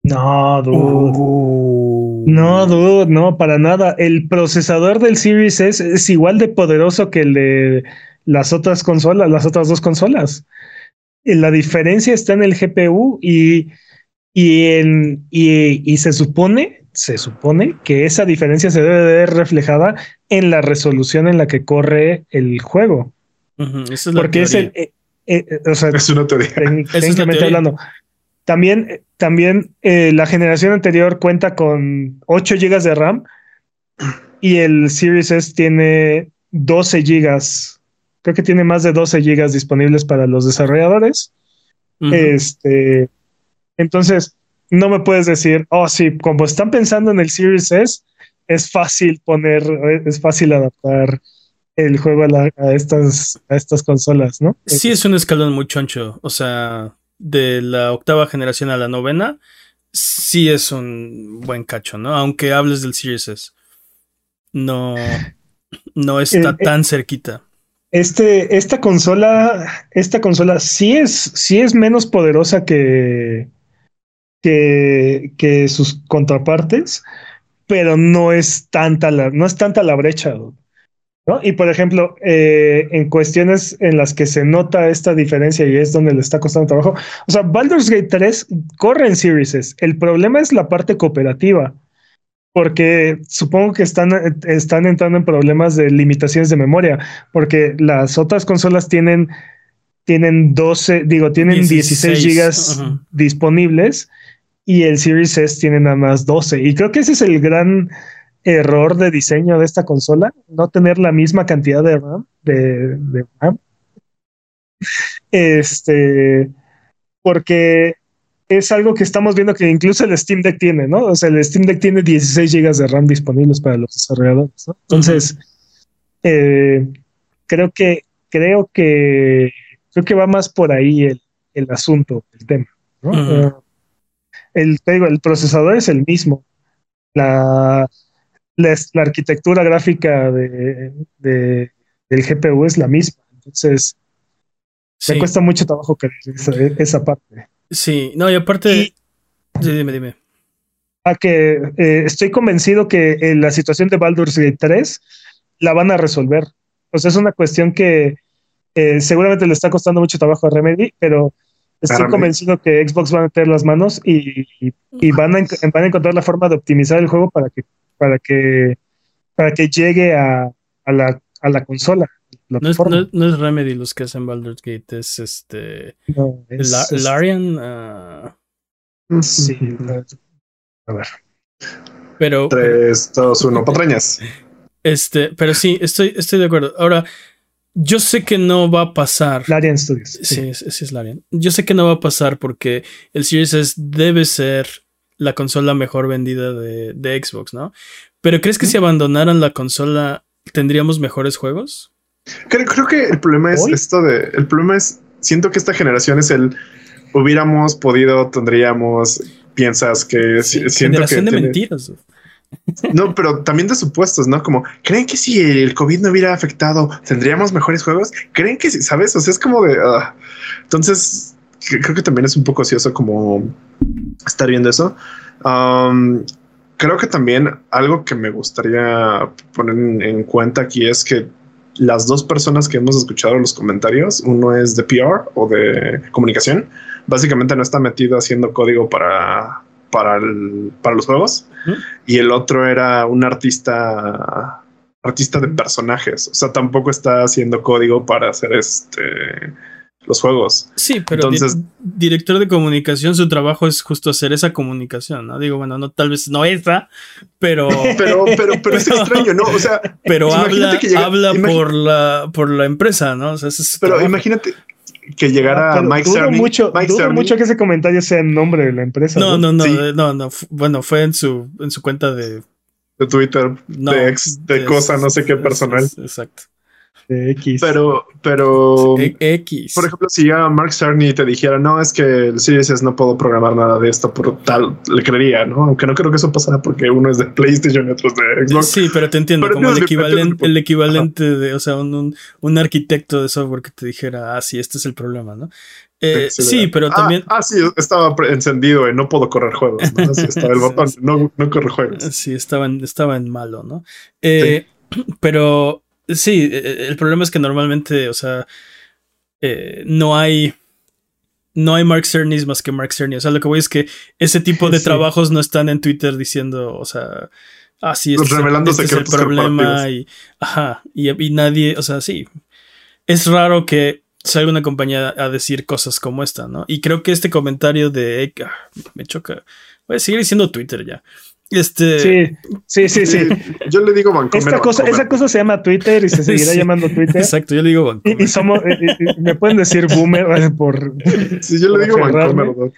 No, dude. Uh. No, dude, no, para nada. El procesador del Series S es igual de poderoso que el de las otras consolas, las otras dos consolas. La diferencia está en el GPU y, y, en, y, y se supone se supone que esa diferencia se debe ver reflejada en la resolución en la que corre el juego. Porque es el. Eh, eh, eh, o sea, es una teoría. Técnicamente hablando. También, también la generación anterior cuenta con 8 GB de RAM y el Series S tiene 12 GB. Creo que tiene más de 12 GB disponibles para los desarrolladores. Este. Entonces, no me puedes decir, oh, sí, como están pensando en el Series S, es fácil poner, es fácil adaptar el juego a, estas, a estas consolas, ¿no? Sí, es un escalón muy choncho. O sea, de la octava generación a la novena, sí es un buen cacho, ¿no? Aunque hables del Series S. No, no *laughs* está eh, eh, tan cerquita. Este, esta consola, esta consola sí es, sí es menos poderosa que, que, sus contrapartes, pero no es tanta la, no es tanta la brecha. ¿No? Y por ejemplo, eh, en cuestiones en las que se nota esta diferencia y es donde le está costando trabajo, o sea, Baldur's Gate 3 corre en Series. El problema es la parte cooperativa, porque supongo que están, están entrando en problemas de limitaciones de memoria, porque las otras consolas tienen, tienen 12, digo, tienen 16, gigas disponibles y el Series S tiene nada más 12. Y creo que ese es el gran error de diseño de esta consola, no tener la misma cantidad de RAM, de, RAM. Este, porque es algo que estamos viendo que incluso el Steam Deck tiene, ¿no? O sea, el Steam Deck tiene 16 GB de RAM disponibles para los desarrolladores, ¿no? Entonces, eh, creo que, creo que, creo que va más por ahí el, el asunto, el tema, ¿no? Eh, el, el procesador es el mismo. La, la, arquitectura gráfica de, del GPU es la misma. Entonces, me cuesta mucho trabajo que esa, parte. Sí, no, y aparte. dime, dime. A que eh, estoy convencido que en la situación de Baldur's Gate 3 la van a resolver. O sea, es una cuestión que eh, seguramente le está costando mucho trabajo a Remedy, pero estoy convencido que Xbox va a meter las manos y, van, a, van a encontrar la forma de optimizar el juego para que para que, para que llegue a, a, la, a la consola. No es, no, es, Remedy los que hacen Baldur's Gate, es este. Larian. Ah. Sí. A ver. Pero. 3, 2, 1, patrañas. Este, pero sí, estoy, estoy de acuerdo. Ahora, yo sé que no va a pasar. Larian Studios. Sí, sí, es Larian. Yo sé que no va a pasar porque el Series S debe ser la consola mejor vendida de, Xbox, ¿no? Pero ¿crees que si abandonaran la consola tendríamos mejores juegos? Creo, creo que el problema es esto de. El problema es. Siento que esta generación es el. Hubiéramos podido, tendríamos. Piensas que. siento generación de mentiras. No, pero también de supuestos, ¿no? Como, ¿creen que si el COVID no hubiera afectado, tendríamos mejores juegos? ¿Creen que si, sabes? O sea, es como de. Ah. Entonces, creo que también es un poco ocioso como estar viendo eso. Um, creo que también algo que me gustaría poner en, cuenta aquí es que las dos personas que hemos escuchado los comentarios, uno es de PR o de comunicación, básicamente no está metido haciendo código para, para, para los juegos, y el otro era un artista artista de personajes, o sea, tampoco está haciendo código para hacer este los juegos. Sí, pero Entonces, director de comunicación, su trabajo es justo hacer esa comunicación, ¿no? Digo, bueno, no, tal vez no esa, pero. *laughs* pero, pero, pero es *laughs* extraño, ¿no? O sea, pero habla, habla por la por la empresa, ¿no? O sea, pero imagínate que llegara Mike Cerny. Mucho, Mike mucho que ese comentario sea en nombre de la empresa. No, no, no, no, no, Bueno, fue en su, en su cuenta de. De Twitter, de ex, de, cosa, no sé qué personal. exacto. X. Pero, pero. X. Por ejemplo, si ya Mark Cerny te dijera, no, es que el Series S no puedo programar nada de esto por tal, le creería, ¿no? Aunque no creo que eso pasara porque uno es de PlayStation y otro es de Xbox. Sí, pero te entiendo, como el, equivalente, el equivalente de, o sea, un, un, arquitecto de software que te dijera, ah, sí, este es el problema, ¿no? Eh, sí, pero ah, también. Ah, sí, estaba encendido y no puedo correr juegos. ¿no? estaba el *laughs* botón, no, no corre juegos. Sí, estaba en, estaba en malo, ¿no? Eh, *clears throat* Pero Sí, e, e, el problema es que normalmente, o sea, eh, no hay. No hay Mark Cerny más que Mark Cerny. O sea, lo que voy es que ese tipo de trabajos no están en Twitter diciendo, o sea, ah, sí, este, este es el problema y, ajá, y, y, nadie, o sea, sí. Es raro que salga una compañía a decir cosas como esta, ¿no? Y creo que este comentario de, ah, me choca. Voy a seguir diciendo Twitter ya. Este... Sí, sí, sí, sí. Yo le digo Vancomer. Esta cosa, esa cosa se llama Twitter y se *laughs* seguirá llamando Twitter. Exacto, yo le digo Vancomer. Y, somos, me pueden decir boomer por. Sí, yo le digo Vancomer.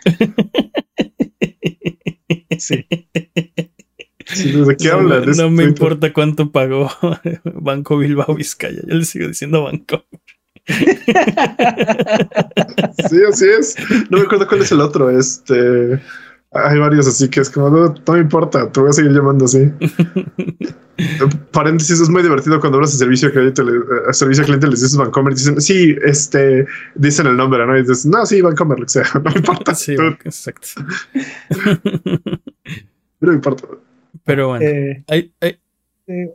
Sí. ¿De qué hablan? No, me importa cuánto pagó *laughs* Banco Bilbao Vizcaya. Yo le sigo diciendo Banco. *laughs* sí, así es. No me acuerdo cuál es el otro. Este hay varios así que es como, no, me importa, te voy a seguir llamando así. *laughs* Paréntesis, es muy divertido cuando hablas de servicio cliente, a servicio al cliente les dices Vancomer y dicen, sí, este, dicen el nombre, ¿no? Y dices, no, sí, Vancomer, lo que sea, *laughs* no me importa. Sí, exacto. *laughs* no me importa. Pero bueno, eh, hay, hay, eh,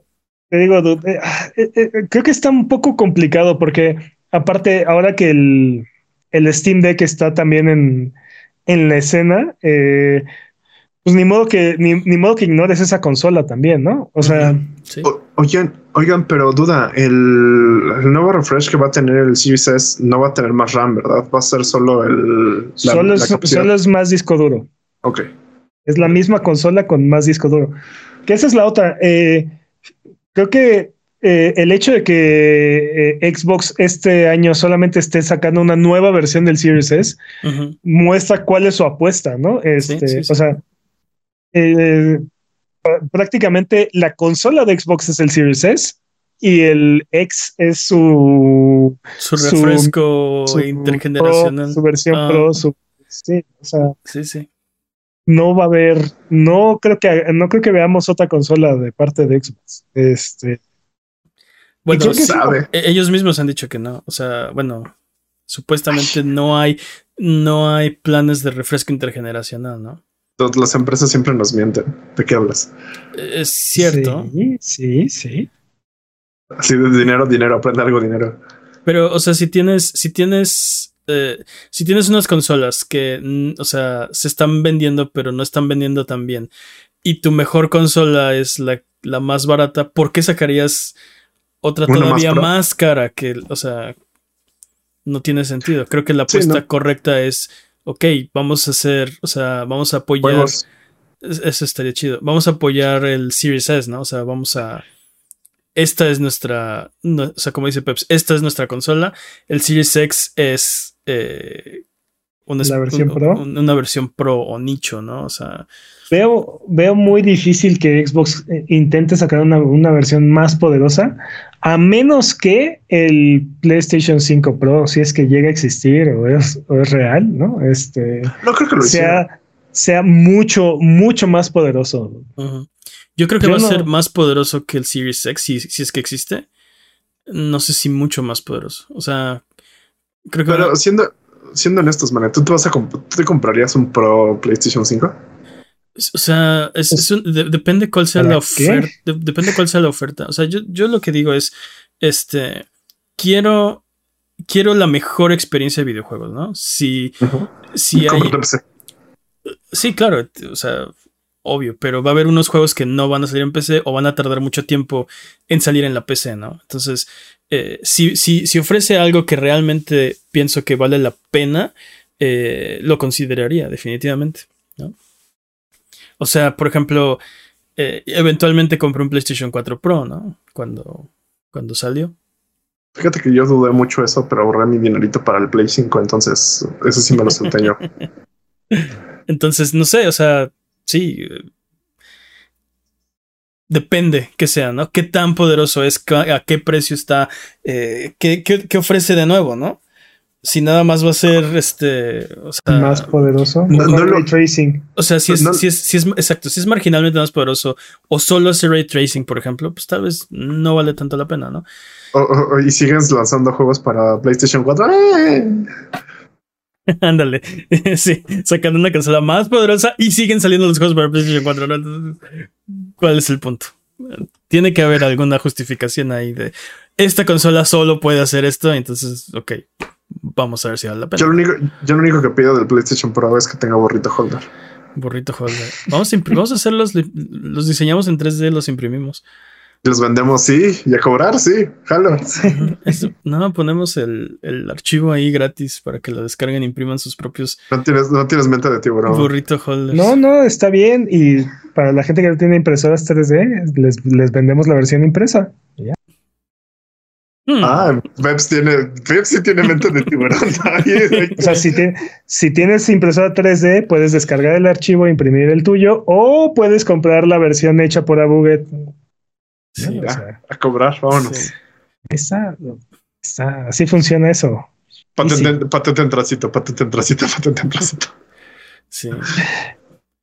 te digo, eh, eh, eh, creo que está un poco complicado porque aparte, ahora que el, el Steam Deck está también en, en la escena, pues ni modo que ni, modo que ignores esa consola también, ¿no? O sea, oigan, oigan, pero duda, el, el, nuevo refresh que va a tener el Series no va a tener más RAM, ¿verdad? Va a ser solo el solo, es, solo es más disco duro. Ok. Es la misma consola con más disco duro. Que esa es la otra. Eh, creo que eh, el hecho de que eh, Xbox este año solamente esté sacando una nueva versión del Series S muestra cuál es su apuesta, ¿no? Este, O sea, prácticamente la consola de Xbox es el Series S y el X es su su refresco intergeneracional, su versión ah. Pro, su, sí, o sea, sí, sí no va a haber, no creo que no creo que veamos otra consola de parte de Xbox. Este bueno, sabe. E-, ellos mismos han dicho que no. O sea, bueno, supuestamente no hay, no hay planes de refresco intergeneracional, ¿no? Las empresas siempre nos mienten. ¿De qué hablas? Es cierto. Sí, sí, sí. Así de dinero, dinero, aprende algo, dinero. Pero, o sea, si tienes, si tienes eh, si tienes unas consolas que, o sea, se están vendiendo, pero no están vendiendo tan bien, y tu mejor consola es la, más barata, ¿por qué sacarías otra todavía más, cara? Que, o sea, no tiene sentido. Creo que la apuesta correcta es, ok, vamos a hacer, o sea, vamos a apoyar. Eso estaría chido. Vamos a apoyar el Series S, ¿no? O sea, vamos a esta es nuestra, o sea, como dice Peps, esta es nuestra consola. El Series X es eh, una, versión pro? una versión pro o nicho, ¿no? O sea, veo, veo muy difícil que Xbox eh, intente sacar una, versión más poderosa, a menos que el PlayStation 5 Pro, si es que llega a existir o es, real, ¿no? Este, no creo que lo sea, sea mucho, mucho más poderoso. Yo creo que va a ser más poderoso que el Series X, si, es que existe. No sé si mucho más poderoso. O sea, creo que. Pero siendo, siendo honestos, man, ¿tú te, vas a te comprarías un Pro PlayStation 5? O sea, depende cuál sea la oferta. depende cuál sea la oferta. O sea, yo, yo lo que digo es: este. Quiero. Quiero la mejor experiencia de videojuegos, ¿no? Si, si hay. Sí, claro. O sea, obvio, pero va a haber unos juegos que no van a salir en PC o van a tardar mucho tiempo en salir en la PC, ¿no? Entonces, eh, si, si, ofrece algo que realmente pienso que vale la pena, eh, lo consideraría definitivamente, ¿no? O sea, por ejemplo, eh, eventualmente compré un PlayStation 4 Pro, ¿no? Cuando, cuando salió. Fíjate que yo dudé mucho eso, pero ahorré mi dinerito para el Play 5, entonces eso sí me lo solté yo. *laughs* entonces, no sé, o sea, sí. Depende que sea, ¿no? ¿Qué tan poderoso es? ¿A qué precio está? Eh, ¿qué, ofrece de nuevo, no? Si nada más va a ser este. más poderoso. ray tracing. O sea, si es, si es, si es, exacto, si es marginalmente más poderoso o solo hace ray tracing, por ejemplo, pues tal vez no vale tanto la pena, ¿no? y siguen lanzando juegos para PlayStation 4. *laughs* Ándale, *laughs* sí, sacando una consola más poderosa y siguen saliendo los juegos para PlayStation 4. ¿Cuál es el punto? Tiene que haber alguna justificación ahí de esta consola solo puede hacer esto, entonces, ok, vamos a ver si vale la pena. Yo lo único, yo lo único que pido del PlayStation Pro es que tenga burrito holder. Burrito holder. Vamos a, vamos a hacerlos, los diseñamos en 3D, los imprimimos. Los vendemos, sí, y a cobrar, sí, jalo. *laughs* no, ponemos el, archivo ahí gratis para que lo descarguen e impriman sus propios. No tienes, no tienes mente de tiburón. Burrito holders. No, no, está bien. Y para la gente que no tiene impresoras 3D, les, vendemos la versión impresa. ¿Ya? Hmm. Ah, Peps tiene, Peps sí tiene mente de tiburón. *laughs* o sea, si, si tienes impresora 3D, puedes descargar el archivo, imprimir el tuyo, o puedes comprar la versión hecha por Abuget Sí, a cobrar, vámonos. Esa, así funciona eso. Patente, patente en tracito, patente en tracito, patente en tracito. Sí.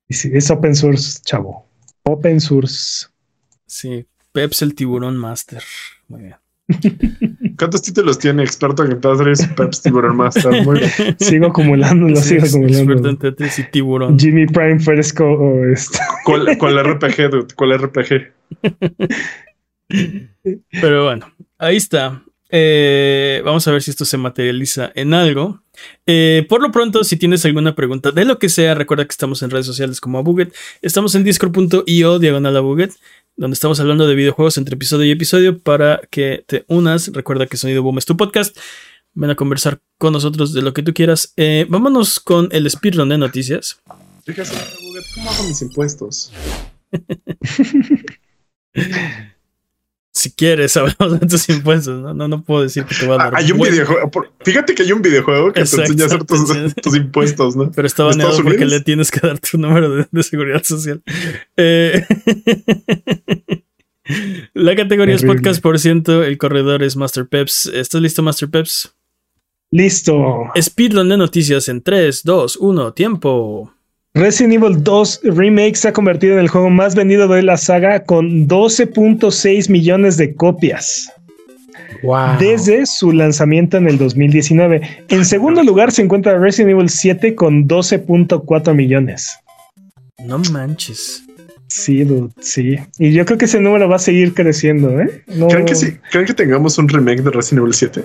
sí. Es open source, chavo. Open source. Sí, Peps el tiburón master. Muy bien. ¿Cuántos títulos tiene experto en Tetris? Peps Tiburón Master. *laughs* Muy. Sigo acumulando, lo sigo acumulando. Experto en Tetris y Tiburón. Jimmy Prime Fresco o esto. ¿Cuál, ¿Cuál, RPG, dude? ¿Cuál RPG? *laughs* Pero bueno, ahí está. Eh, vamos a ver si esto se materializa en algo. Eh, por lo pronto, si tienes alguna pregunta de lo que sea, recuerda que estamos en redes sociales como Abuget. Estamos en discord.io diagonal Abuget, donde estamos hablando de videojuegos entre episodio y episodio para que te unas. Recuerda que Sonido Boom es tu podcast. Ven a conversar con nosotros de lo que tú quieras. Eh, vámonos con el speedrun de noticias. ¿cómo hago mis impuestos? *laughs* si quieres, *laughs* hablamos de tus impuestos, ¿no? No, no puedo decir que te va a dar. Hay un videojuego. Fíjate que hay un videojuego que te enseña a hacer tus, impuestos, ¿no? Pero está baneado porque le tienes que dar tu número de, seguridad social. Eh, *laughs* la categoría es podcast por ciento. El corredor es Master Peps. ¿Estás listo, Master Peps? Listo. Speedrun de noticias en 3, 2, 1, tiempo. Resident Evil 2 Remake se ha convertido en el juego más vendido de la saga con 12.6 millones de copias. Desde su lanzamiento en el 2019. En segundo lugar se encuentra Resident Evil 7 con 12.4 millones. No manches. Sí, dude, sí. Y yo creo que ese número va a seguir creciendo, ¿eh? ¿Creen, que sí? ¿Creen que tengamos un remake de Resident Evil 7?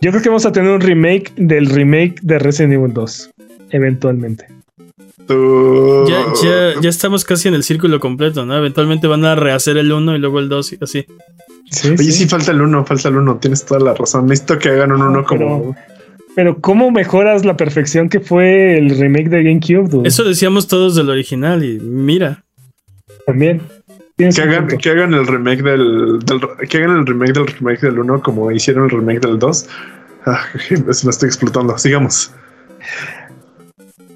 Yo creo que vamos a tener un remake del remake de Resident Evil 2, eventualmente. Ya, ya, estamos casi en el círculo completo, ¿no? Eventualmente van a rehacer el 1 y luego el 2 y así. Sí, Oye, sí. falta el 1, falta el 1, tienes toda la razón. Necesito que hagan un 1 como... Pero ¿cómo mejoras la perfección que fue el remake de GameCube? Eso decíamos todos del original y mira. También. Que hagan, que hagan, el remake del, que hagan el remake del remake del 1 como hicieron el remake del 2. Ah, *laughs* lo estoy explotando. Sigamos.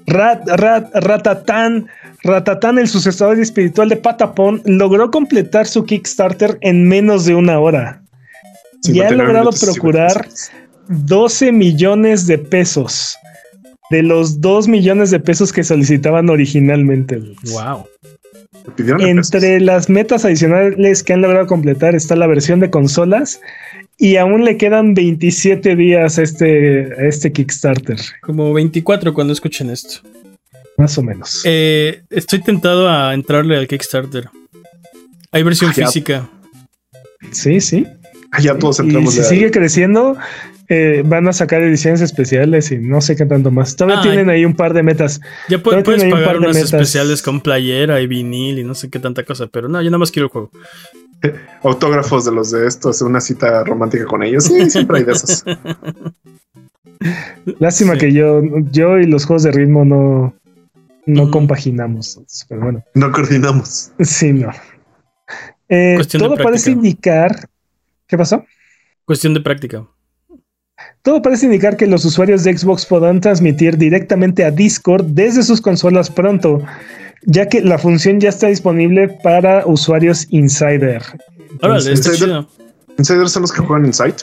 Rat, Rat, Ratatán, Ratatán, el sucesor espiritual de Patapón, logró completar su Kickstarter en menos de una hora. Y ha logrado procurar 12 millones de pesos de los 2 millones de pesos que solicitaban originalmente. Wow. Entre las metas adicionales que han logrado completar está la versión de consolas y aún le quedan 27 días a este, este Kickstarter. Como 24 cuando escuchen esto. Más o menos. Eh, estoy tentado a entrarle al Kickstarter. Hay versión ah, física. Sí, sí. Ah, ya todos entramos. Y si sigue creciendo, eh, van a sacar ediciones especiales y no sé qué tanto más. Todavía tienen ahí un par de metas. Ya puedes pagar unas especiales con playera y vinil y no sé qué tanta cosa, pero no, yo nada más quiero el juego. *laughs* autógrafos de los de estos, una cita romántica con ellos. Sí, siempre hay de esos. *laughs* Lástima que yo, yo y los juegos de ritmo no, no compaginamos, pero bueno. No coordinamos. Sí, no. Eh, todo parece indicar. ¿Qué pasó? Cuestión de práctica. Todo parece indicar que los usuarios de Xbox podrán transmitir directamente a Discord desde sus consolas pronto ya que la función ya está disponible para usuarios Insider. Insider, ¿Insider son los que juegan Inside?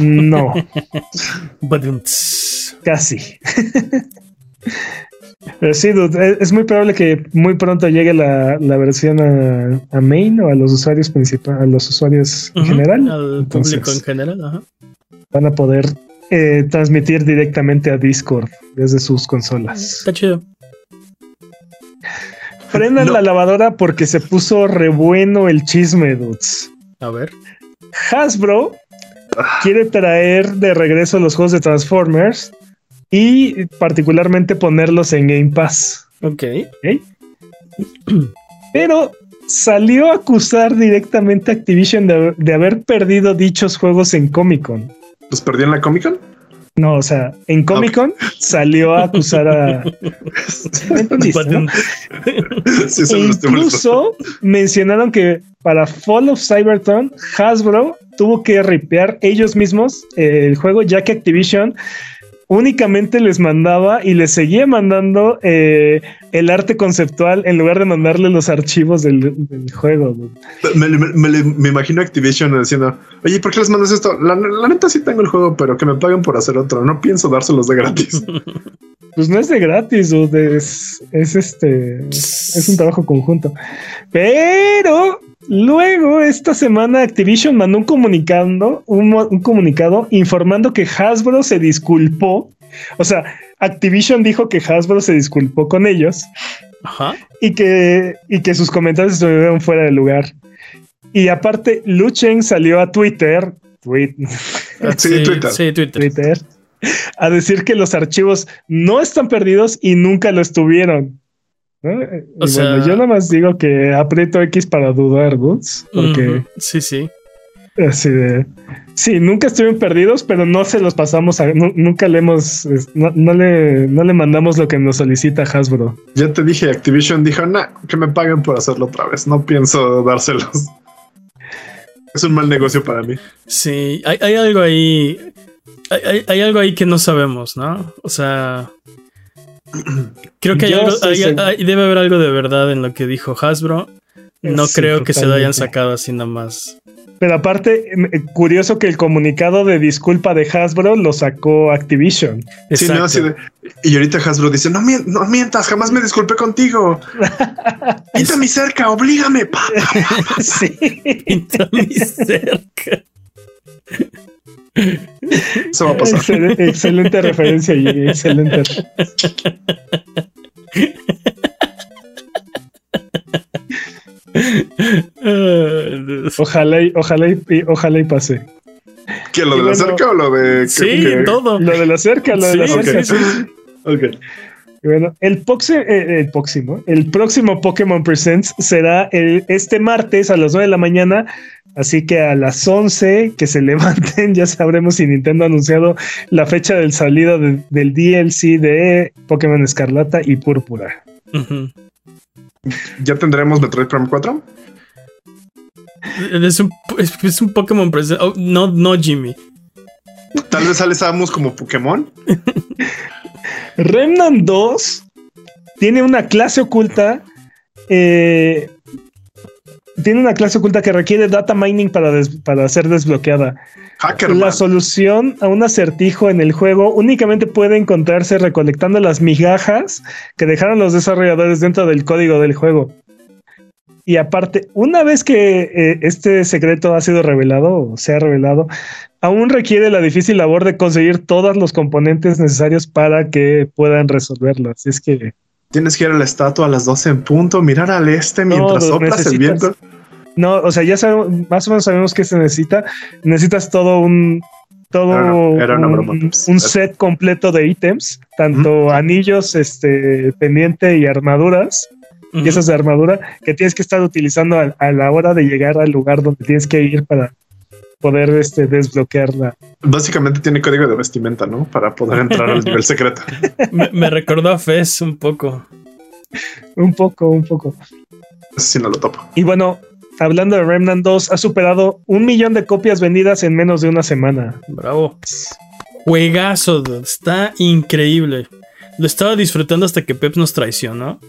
No. *laughs* Casi. *laughs* Pero sí, es muy probable que muy pronto llegue la, versión a, main o a los usuarios principales, a los usuarios en general. Al público en general, Van a poder eh, transmitir directamente a Discord desde sus consolas. Está chido. Prendan la lavadora porque se puso re bueno el chisme, dudes. A ver. Hasbro quiere traer de regreso los juegos de Transformers y particularmente ponerlos en Game Pass. Ok. Pero salió a acusar directamente a Activision de, de, haber perdido dichos juegos en Comic Con. ¿Los perdió en la Comic Con? No, o sea, en Comic Con salió a acusar a. *laughs* incluso mencionaron que para Fall of Cybertron, Hasbro tuvo que ripear ellos mismos el juego, ya que Activision únicamente les mandaba y les seguía mandando eh, el arte conceptual en lugar de mandarle los archivos del, juego. Me, imagino Activision diciendo, oye, ¿por qué les mandas esto? La, neta sí tengo el juego, pero que me paguen por hacer otro. No pienso dárselos de gratis. *laughs* pues no es de gratis, es, es este, es un trabajo conjunto. Pero Luego, esta semana, Activision mandó un comunicado, un, comunicado informando que Hasbro se disculpó. O sea, Activision dijo que Hasbro se disculpó con ellos y, que, y que sus comentarios estuvieron fuera de lugar. Y aparte, Luchen salió a Twitter, sí, Twitter. Sí, Twitter. *laughs* a decir que los archivos no están perdidos y nunca lo estuvieron. bueno, yo nada más digo que aprieto X para dudar, Boots, porque sí, sí. Así de. Sí, nunca estuvieron perdidos, pero no se los pasamos a. nunca le hemos. No, le, no le mandamos lo que nos solicita Hasbro. Ya te dije, Activision dijo, nah, que me paguen por hacerlo otra vez. No pienso dárselos. *laughs* Es un mal negocio para mí. Sí, hay, algo ahí. Hay, algo ahí que no sabemos, ¿no? O sea. Creo que debe haber algo de verdad en lo que dijo Hasbro. No creo que se lo hayan sacado así nomás. Pero aparte, eh, curioso que el comunicado de disculpa de Hasbro lo sacó Activision. Sí, no, así de, y ahorita Hasbro dice, no, mientas, jamás me disculpé contigo. *laughs* Pinta mi cerca, oblígame. *laughs* sí. Pinta mi cerca. Eso va a pasar. Excelente, excelente referencia, y excelente. ojalá y, ojalá y, ojalá y pase. ¿Que lo de la cerca o lo de.? sí, todo. Lo de la cerca, lo de la cerca. Okay. Bueno, el, eh, el, próximo, el próximo Pokémon Presents será el, este martes a las 9 de la mañana. Así que a las 11 que se *laughs* levanten, ya sabremos si Nintendo ha anunciado la fecha del salida del DLC de Pokémon Escarlata y Púrpura. ¿Ya tendremos Metroid Prime 4? Es un, es, un Pokémon presente. Oh, no, no, Jimmy. Tal vez sale Samus como Pokémon. Remnant 2 tiene una clase oculta. Eh, tiene una clase oculta que requiere data mining para, para ser desbloqueada. La solución a un acertijo en el juego únicamente puede encontrarse recolectando las migajas que dejaron los desarrolladores dentro del código del juego. Y aparte, una vez que eh, este secreto ha sido revelado o se ha revelado, aún requiere la difícil labor de conseguir todos los componentes necesarios para que puedan resolverlo. Así es que Tienes que ir a la estatua a las 12 en punto, mirar al este mientras soplas el viento. No, o sea, ya sabemos, más o menos sabemos que se necesita. Necesitas todo un todo un, set completo de ítems, tanto anillos, este, pendiente y armaduras, piezas de armadura que tienes que estar utilizando a, la hora de llegar al lugar donde tienes que ir para poder este, desbloquearla. Básicamente tiene código de vestimenta, ¿no? Para poder entrar al nivel secreto. *laughs* me, recordó a Fez un poco. un poco, un poco. Si no lo topo. Y bueno, hablando de Remnant 2, ha superado un millón de copias vendidas en menos de una semana. Bravo. Juegazo, está increíble. Lo estaba disfrutando hasta que Pep nos traicionó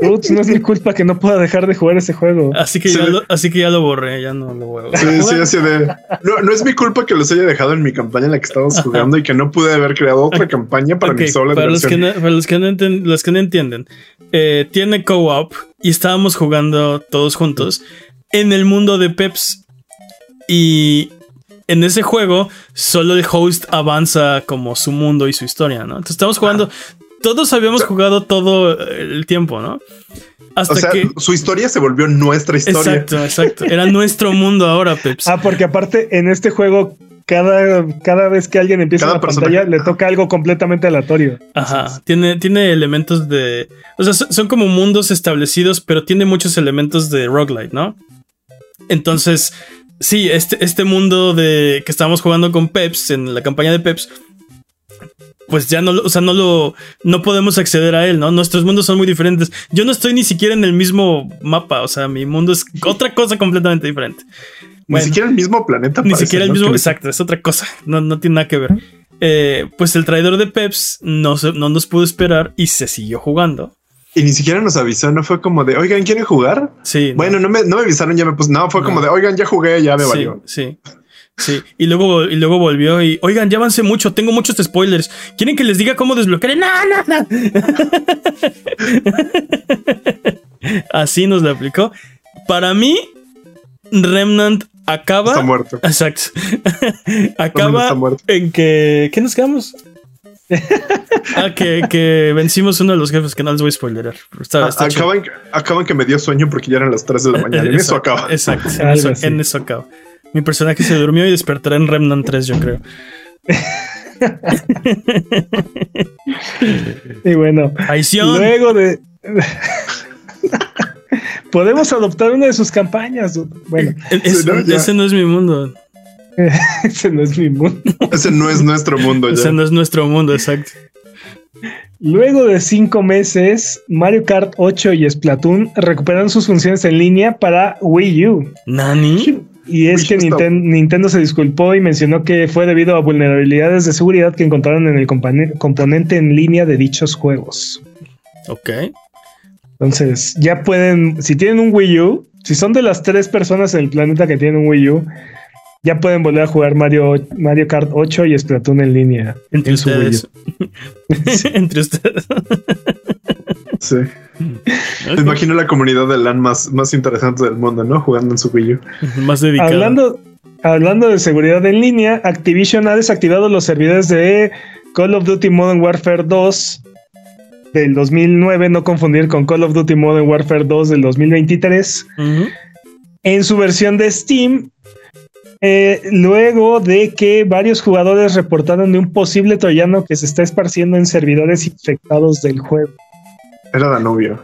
no es mi culpa que no pueda dejar de jugar ese juego. Así que, ya, lo, así que ya lo borré, ya no lo voy Sí, sí, así de. No, es mi culpa que los haya dejado en mi campaña en la que estábamos jugando y que no pude haber creado otra campaña para mi sola para los que no, Para los que no, los que no entienden, eh, tiene co-op y estábamos jugando todos juntos en el mundo de Peps. Y en ese juego solo el host avanza como su mundo y su historia, ¿no? Entonces estamos jugando todos habíamos jugado todo el tiempo, ¿no? Hasta o sea, que su historia se volvió nuestra historia. Exacto, exacto. Era nuestro mundo ahora, Peps. Ah, porque aparte en este juego cada, cada vez que alguien empieza la pantalla le toca algo completamente aleatorio. Ajá. Tiene, tiene elementos de. O sea, son como mundos establecidos, pero tiene muchos elementos de roguelite, ¿no? Entonces, sí, este, este mundo de que estábamos jugando con Peps en la campaña de Peps pues ya no, o sea, no lo, no podemos acceder a él, ¿no? Nuestros mundos son muy diferentes. Yo no estoy ni siquiera en el mismo mapa, o sea, mi mundo es otra cosa completamente diferente. ni siquiera el mismo planeta. Ni siquiera el mismo, exacto, es otra cosa, no, no tiene nada que ver. Eh, pues el traidor de Peps no, no nos pudo esperar y se siguió jugando. Y ni siquiera nos avisó, no fue como de, oigan, ¿quieren jugar? Sí. Bueno, no, me, no me avisaron, ya me puse, no, fue como de, oigan, ya jugué, ya me valió. Sí. Sí, y luego, y luego volvió y, oigan, ya avancé mucho, tengo muchos spoilers. ¿Quieren que les diga cómo desbloquear? No, no, no. *laughs* Así nos lo aplicó. Para mí, Remnant acaba. Está muerto. Exacto. *laughs* acaba en que. ¿Qué nos quedamos? *laughs* ah, que, vencimos uno de los jefes que no les voy a spoilerar. Ah, acaban, que me dio sueño porque ya eran las 3 de la mañana. en eso acaba. Exacto, en eso, en eso acaba. Mi personaje se durmió y despertará en Remnant 3, yo creo. y bueno, luego de. Podemos adoptar una de sus campañas. Bueno, ese no es mi mundo. *laughs* ese no es mi mundo. Ese no es nuestro mundo. Ese no es nuestro mundo, exacto. Luego de cinco meses, Mario Kart 8 y Splatoon recuperaron sus funciones en línea para Wii U. ¿Nani? Y es que Nintendo se disculpó y mencionó que fue debido a vulnerabilidades de seguridad que encontraron en el componente en línea de dichos juegos. Ok. Entonces, ya pueden, si tienen un Wii U, si son de las tres personas en el planeta que tienen un Wii U, ya pueden volver a jugar Mario, Mario Kart 8 y Splatoon en línea. Entre ustedes. *laughs* Entre ustedes. *laughs* sí. *laughs* Me imagino la comunidad de LAN más, más interesante del mundo, ¿no? Jugando en su Wii U. *laughs* Más dedicada. Hablando, hablando de seguridad en línea, Activision ha desactivado los servidores de Call of Duty Modern Warfare 2 del 2009, no confundir con Call of Duty Modern Warfare 2 del 2023. En su versión de Steam eh, luego de que varios jugadores reportaron de un posible troyano que se está esparciendo en servidores infectados del juego. Era Danubio.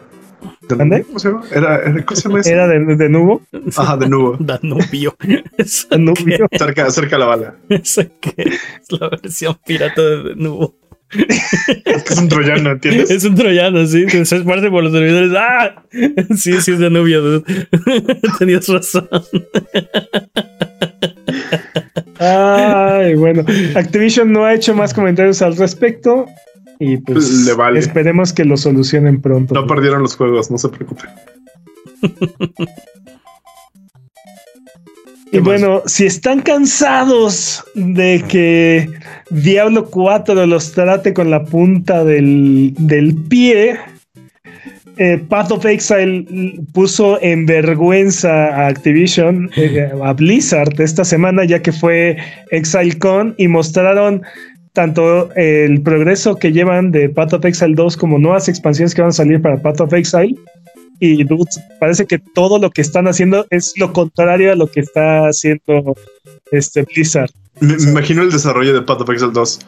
¿Dónde? ¿Cómo se llama? Era, ¿cómo se llama ¿Era de, de, Nubo? Ajá, de Nubo. *laughs* Danubio. Danubio. Cerca, cerca la bala. Esa que es la versión pirata de Nubo. es que es un troyano, ¿entiendes? Es un troyano, sí. Se esparce por los servidores. ¡Ah! Sí, sí, es Danubio. *laughs* Tenías razón. Ay, bueno. Activision no ha hecho más comentarios al respecto. Y pues esperemos que lo solucionen pronto. No perdieron los juegos, no se preocupen. y bueno, si están cansados de que Diablo 4 los trate con la punta del, del pie, eh, Path of Exile puso en vergüenza a Activision, eh, a Blizzard esta semana, ya que fue ExileCon y mostraron tanto el progreso que llevan de Path of Exile 2 como nuevas expansiones que van a salir para Path of Exile. Y parece que todo lo que están haciendo es lo contrario a lo que está haciendo este Blizzard. Me, imagino el desarrollo de Path of Exile 2.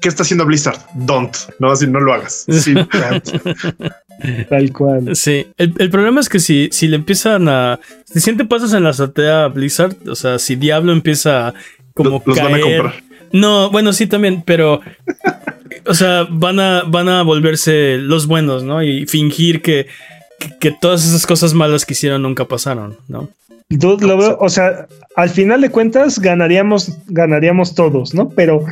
¿Qué está haciendo Blizzard? Don't. No, así no lo hagas. *laughs* Sí, *laughs* Tal cual. Sí, el, problema es que si, si le empiezan a. Si siente pasos en la azotea a Blizzard, o sea, si Diablo empieza como. Los, van a comprar. No, bueno, sí también, pero. o sea, van a, van a volverse los buenos, ¿no? Y fingir que, que, todas esas cosas malas que hicieron nunca pasaron, ¿no? lo veo, o sea, al final de cuentas ganaríamos, ganaríamos todos, ¿no? Pero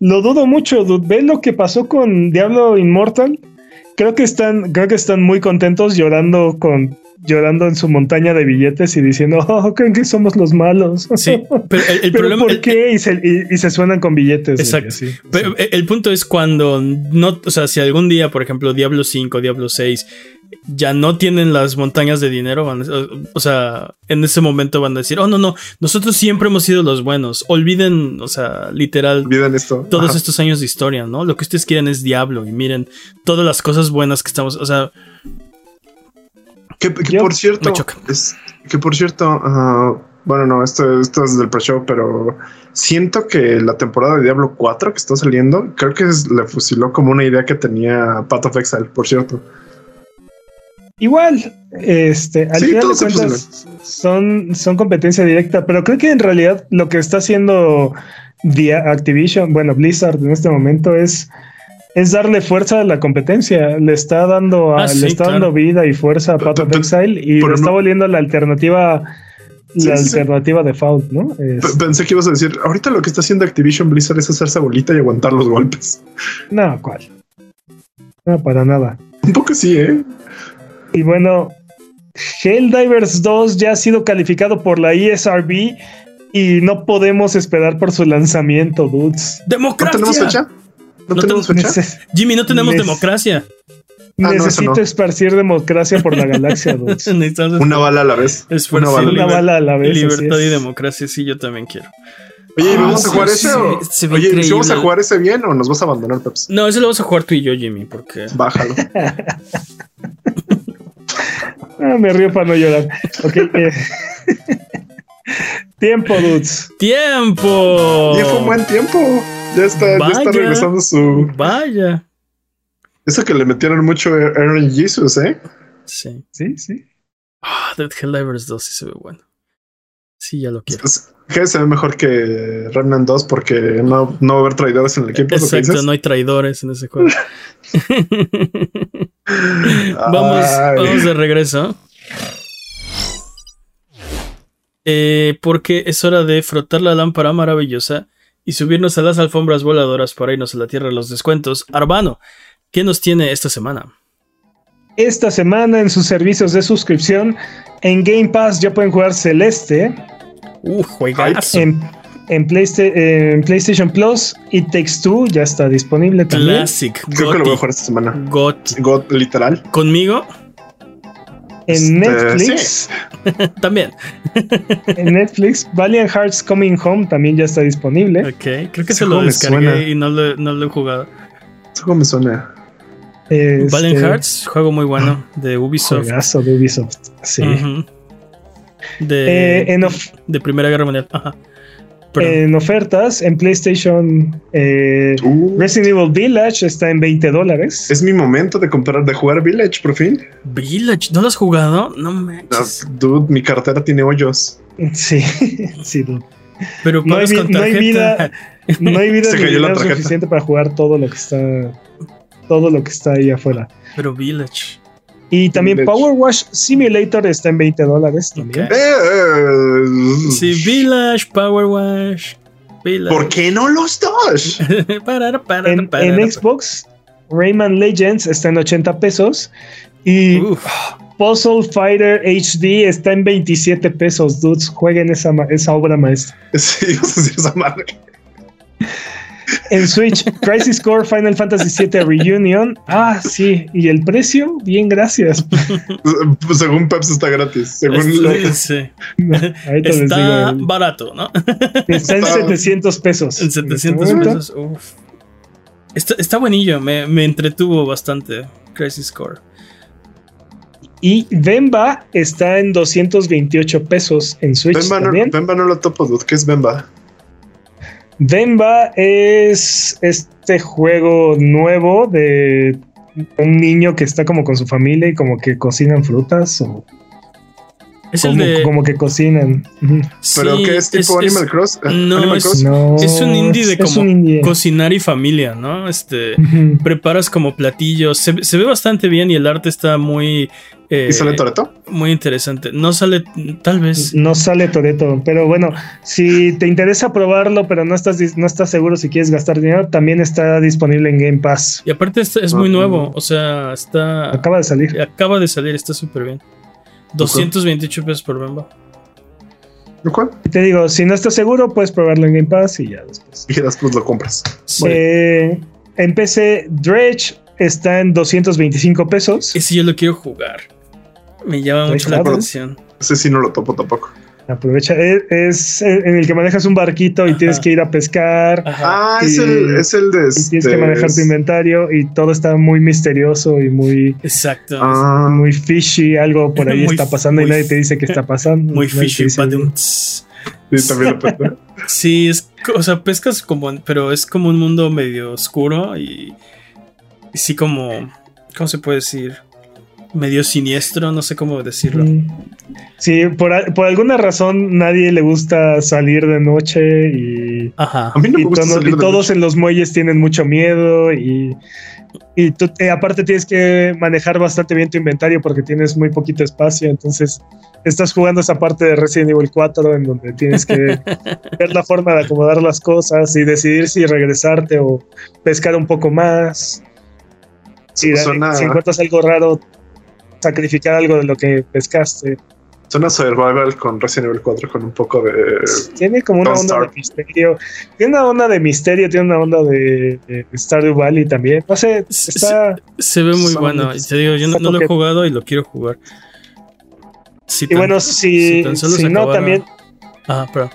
lo dudo mucho, dude. ¿Ves lo que pasó con Diablo Immortal? creo que están, creo que están muy contentos llorando con llorando en su montaña de billetes y diciendo, oh, creen que somos los malos. Sí, pero el, *laughs* problema. ¿Por qué? Y se, suenan con billetes. Exacto. Pero el punto es cuando no, o sea, si algún día, por ejemplo, Diablo 5, Diablo 6 ya no tienen las montañas de dinero, o sea, en ese momento van a decir, oh, no, no, nosotros siempre hemos sido los buenos, olviden, o sea, literal, olviden esto. todos estos años de historia, ¿no? Lo que ustedes quieren es diablo y miren todas las cosas buenas que estamos, o sea... Que, por cierto, es, que por cierto, bueno, no, esto, esto es del pre-show, pero siento que la temporada de Diablo 4 que está saliendo, creo que le fusiló como una idea que tenía Path of Exile, por cierto. Igual, este, al final de cuentas son, son competencia directa, pero creo que en realidad lo que está haciendo Activision, bueno, Blizzard en este momento es, es darle fuerza a la competencia. Le está dando, ah, le está dando vida y fuerza a Path of Exile y lo está volviendo la alternativa, la alternativa de default, ¿no? Pensé que ibas a decir, ahorita lo que está haciendo Activision Blizzard es hacerse bolita y aguantar los golpes. No, ¿cuál? No, para nada. Un poco sí, ¿eh? Y bueno, Helldivers 2 ya ha sido calificado por la ESRB y no podemos esperar por su lanzamiento, dudes. ¡Democracia! ¿No tenemos fecha? ¿No, tenemos fecha? *laughs* Jimmy, no tenemos democracia. Ah, necesito esparcir democracia por la galaxia, *laughs* dudes. una bala a la vez. una, bala. a la vez. Libertad y democracia, sí, yo también quiero. Oye, ¿vamos a jugar ese? o... Oye, ¿vamos a jugar ese bien o nos vas a abandonar, Peps? No, ese lo vas a jugar tú y yo, Jimmy, porque. Bájalo. *laughs* ah, me río para no llorar. Ok. Eh. tiempo, dudes. ¡Tiempo! Un buen tiempo. Ya está, ya está regresando su. Vaya. Eso que le metieron mucho Aaron Jesus, ¿eh? Sí. Sí, sí. Ah, Dead Helldivers 2 sí se ve bueno. Sí, ya lo quiero. Que se ve mejor que Remnant 2 porque no, no va a haber traidores en el equipo. Exacto, no hay traidores en ese juego. *laughs* vamos, vamos de regreso. Eh, porque es hora de frotar la lámpara maravillosa y subirnos a las alfombras voladoras para irnos a la tierra de los descuentos. Arbano, ¿qué nos tiene esta semana? Esta semana en sus servicios de suscripción en Game Pass ya pueden jugar Celeste. Uh, juegazo. En, en, PlayStation Plus y Takes Two ya está disponible también. Classic. Creo que lo voy a jugar esta semana. GOT. GOT, literal. ¿Conmigo? En este, Netflix. *laughs* también. *laughs* en Netflix, Valiant Hearts Coming Home también ya está disponible. Ok, creo que se lo descargué y no lo, no lo he jugado. Eso me suena. Este, Valiant Hearts, juego muy bueno de Ubisoft. de Ubisoft, sí. de, eh, de Primera Guerra Mundial. Ajá. En ofertas, en PlayStation, eh, uh. Resident Evil Village está en 20 dólares. Es mi momento de comprar, de jugar Village, por fin. Village, ¿no lo has jugado? No me. dude, mi cartera tiene hoyos. Sí, *laughs* sí, dude. Pero no hay, no hay, vida, no hay vida *laughs* suficiente para jugar todo lo que está todo lo que está ahí afuera. Pero Village. Y también Power Wash Simulator está en 20 dólares también. Eh, sí, Village, Power Wash. ¿Por qué no los dos? *laughs* en, Xbox, Rayman Legends está en 80 pesos. Y Puzzle Fighter HD está en 27 pesos, dudes. Jueguen esa, esa obra maestra. *laughs* *laughs* Sí, esa madre. En Switch, Crisis Core Final Fantasy VII Reunion. Ah, sí. ¿Y el precio? Bien, gracias. *laughs* Según Peps está gratis. Según sí. está barato, ¿no? Está en 700 pesos. En 700 pesos. Uf. Está, está buenillo. Me, me entretuvo bastante Crisis Core. Y Bemba está en 228 pesos en Switch. Bemba, no, Bemba no lo topo, dude. ¿Qué es Bemba? Demba es este juego nuevo de un niño que está como con su familia y como que cocinan frutas o es como, el de... como que cocinan. ¿Pero qué es tipo Animal Cross? No, es, es, un indie de como cocinar y familia, ¿no? Este, preparas como platillos. Se, se, ve bastante bien y el arte está muy ¿Y sale eh, Toreto? Muy interesante. No sale, tal vez. No sale Toreto, pero bueno, si te interesa probarlo, pero no estás, no estás seguro si quieres gastar dinero, también está disponible en Game Pass. Y aparte es, es muy ah, nuevo, o sea, está. Acaba de salir. Acaba de salir, está súper bien. 228 pesos por Bamba. ¿Cuál? Te digo, si no estás seguro, puedes probarlo en Game Pass y ya después. Y después lo compras. Eh, en PC, Dredge está en 225 pesos. Ese yo lo quiero jugar. Me llama mucho la atención. Ese sí no lo topo tampoco. Aprovecha, es, en el que manejas un barquito y tienes que ir a pescar. Ah, es, el, es el de. Y tienes que este, manejar tu inventario y todo está muy misterioso y muy. Exacto. Ah. Muy fishy. Algo por ahí está pasando y nadie te dice qué está pasando. Muy *laughs* fishy. Sí, también lo *laughs* Sí, es, o sea, pescas como, pero es como un mundo medio oscuro y, y sí como, ¿cómo se puede decir? Medio siniestro, no sé cómo decirlo. Sí, por, alguna razón nadie le gusta salir de noche y, Ajá. y, todos en los muelles tienen mucho miedo y, y tú, eh, aparte tienes que manejar bastante bien tu inventario porque tienes muy poquito espacio, entonces estás jugando esa parte de Resident Evil 4 en donde tienes que *laughs* ver la forma de acomodar las cosas y decidir si regresarte o pescar un poco más. Si, si encuentras algo raro, sacrificar algo de lo que pescaste. Suena survival con Resident Evil 4 con un poco de. Tiene como una onda de misterio. Tiene una onda de misterio, tiene una onda de, Stardew Valley también. No sé, está. Se, ve muy bueno. Te digo, yo no, lo he jugado y lo quiero jugar. y bueno, si, si, no, también. Ah, pero.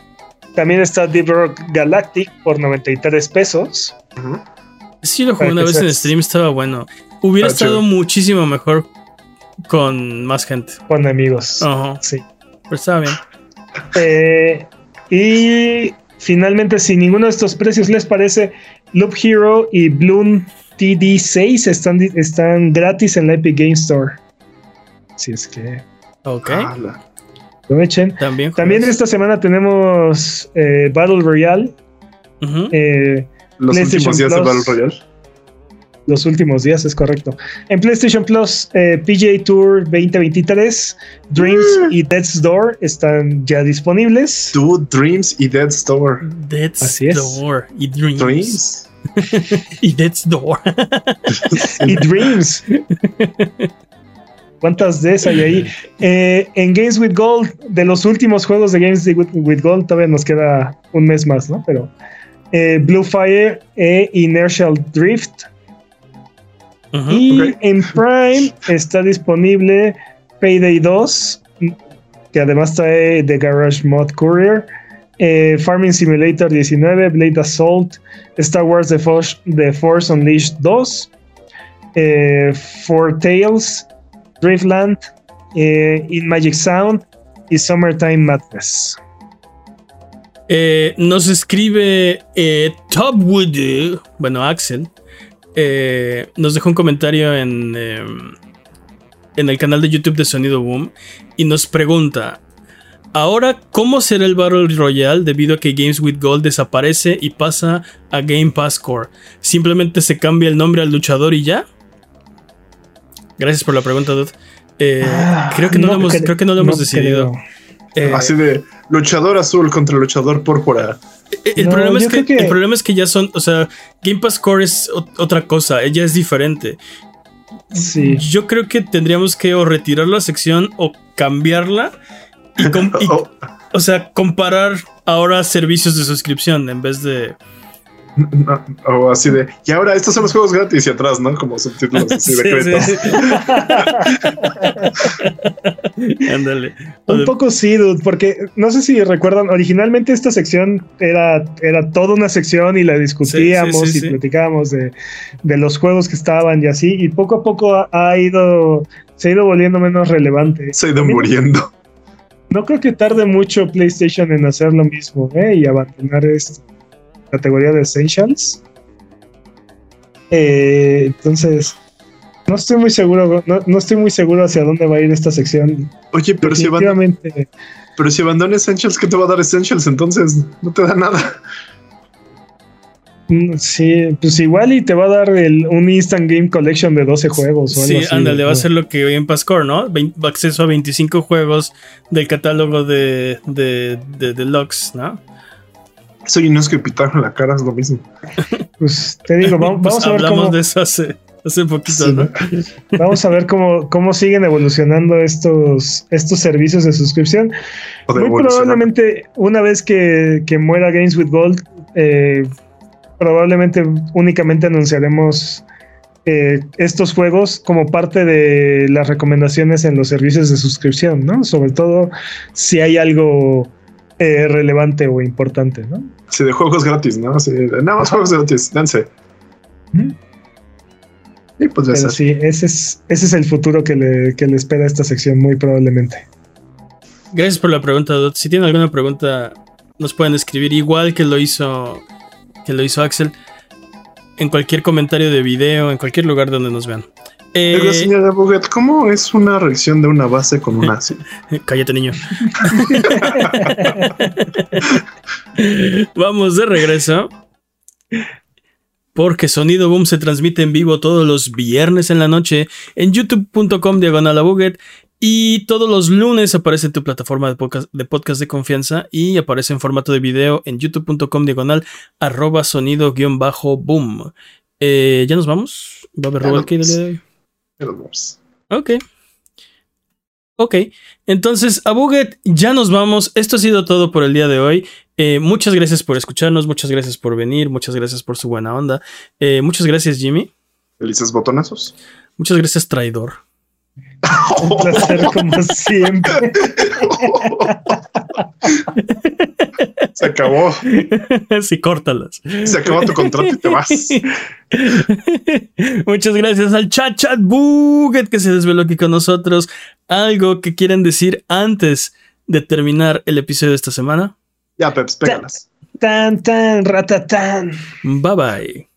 También está Deep Rock Galactic por 93 pesos. Sí, lo jugué una vez en stream, estaba bueno. Hubiera estado muchísimo mejor con más gente. Con amigos. Sí. Pero estaba bien. Eh, y finalmente, si ninguno de estos precios les parece, Loop Hero y Bloom TD6 están, están gratis en la Epic Game Store. Si es que. Ok. Aprovechen. También, También esta semana tenemos eh, Battle Royale. Eh, Los últimos días de Battle Royale los últimos días, es correcto. En PlayStation Plus, eh, PGA Tour 2023, Dreams mm. y Death's Door están ya disponibles. Dude, Dreams y Death's Door. Death's Door y Dreams. *laughs* y Death's Door. *laughs* y Dreams. ¿Cuántas de esas hay ahí? Eh, en Games with Gold, de los últimos juegos de Games with, Gold, todavía nos queda un mes más, ¿no? Pero eh, Blue Fire e Inertial Drift y en Prime está disponible Payday 2, que además trae The Garage Mod Courier, eh, Farming Simulator 19, Blade Assault, Star Wars The Force, The Force Unleashed 2, eh, Four Tales, Driftland, eh, In Magic Sound y Summertime Madness. nos escribe Topwood, bueno, Axel, eh, nos dejó un comentario en, em, en el canal de YouTube de Sonido Boom y nos pregunta, ahora, ¿cómo será el Battle Royale debido a que Games with Gold desaparece y pasa a Game Pass Core? ¿Simplemente se cambia el nombre al luchador y ya? Gracias por la pregunta, Dude. Eh, ah, creo, que no lo hemos, creo que no lo hemos decidido. Eh, Así de luchador azul contra luchador púrpura. El, problema es que, el problema es que ya son, o sea, Game Pass Core es otra cosa, ella es diferente. Sí. Yo creo que tendríamos que o retirar la sección o cambiarla y, oh. *laughs* o sea, comparar ahora servicios de suscripción en vez de *laughs* o así de, y ahora estos son los juegos gratis y atrás, ¿no? Como subtítulos así de *laughs* *laughs* Ándale. Un poco sí, dude, porque no sé si recuerdan, originalmente esta sección era, era toda una sección y la discutíamos y platicábamos de, de, los juegos que estaban y así, y poco a poco ha, ido, se ha ido volviendo menos relevante. Se ha ido muriendo. No creo que tarde mucho PlayStation en hacer lo mismo ¿eh? y abandonar esto categoría de Essentials. Eh, entonces, no estoy muy seguro, no, estoy muy seguro hacia dónde va a ir esta sección. Oye, pero si abandona, pero si abandona Essentials, ¿qué te va a dar Essentials? Entonces, no te da nada. Mm, sí, pues igual y te va a dar un Instant Game Collection de 12 juegos. sí, ándale, va a ser lo que hoy en Pascore, ¿no? acceso a 25 juegos del catálogo de, de, de Deluxe, ¿no? Soy no es que pitar la cara es lo mismo. *laughs* Pues te digo, vamos, pues a ver hablamos de eso hace, hace poquito, ¿no? *laughs* Vamos a ver cómo, cómo siguen evolucionando estos, estos servicios de suscripción. Muy probablemente, una vez que, muera Games with Gold, eh, probablemente únicamente anunciaremos eh, estos juegos como parte de las recomendaciones en los servicios de suscripción, ¿no? Sobre todo si hay algo eh, relevante o importante, ¿no? Sí, de juegos gratis, ¿no? Sí, nada más juegos gratis, danse. Y pues Pero sí, ese es, ese es el futuro que le, que le espera a esta sección, muy probablemente. Gracias por la pregunta, Dot. Si tienen alguna pregunta, nos pueden escribir igual que lo hizo, que lo hizo Axel en cualquier comentario de video, en cualquier lugar donde nos vean. Eh, señora Buget, ¿cómo es una reacción de una base con una *laughs* Cállate, niño. *laughs* Vamos de regreso. Porque Sonido Boom se transmite en vivo todos los viernes en la noche en youtube.com diagonal y todos los lunes aparece en tu plataforma de podcast, de podcast de confianza y aparece en formato de video en youtube.com diagonal arroba sonido guion bajo boom. Eh, ¿Ya nos vamos? ¿Va a haber de hoy? Ok. Ok, entonces a Buget ya nos vamos. Esto ha sido todo por el día de hoy. Eh, muchas gracias por escucharnos, muchas gracias por venir, muchas gracias por su buena onda. Eh, muchas gracias, Jimmy. Felices botonazos. Muchas gracias, traidor. Un placer como siempre. Se acabó. Sí, córtalas. Se acabó tu contrato y te vas. Muchas gracias al chat chat Buget que se desveló aquí con nosotros. ¿Algo que quieren decir antes de terminar el episodio de esta semana? Ya, Peps, pégalas. Tan, tan, ratatán. Bye bye.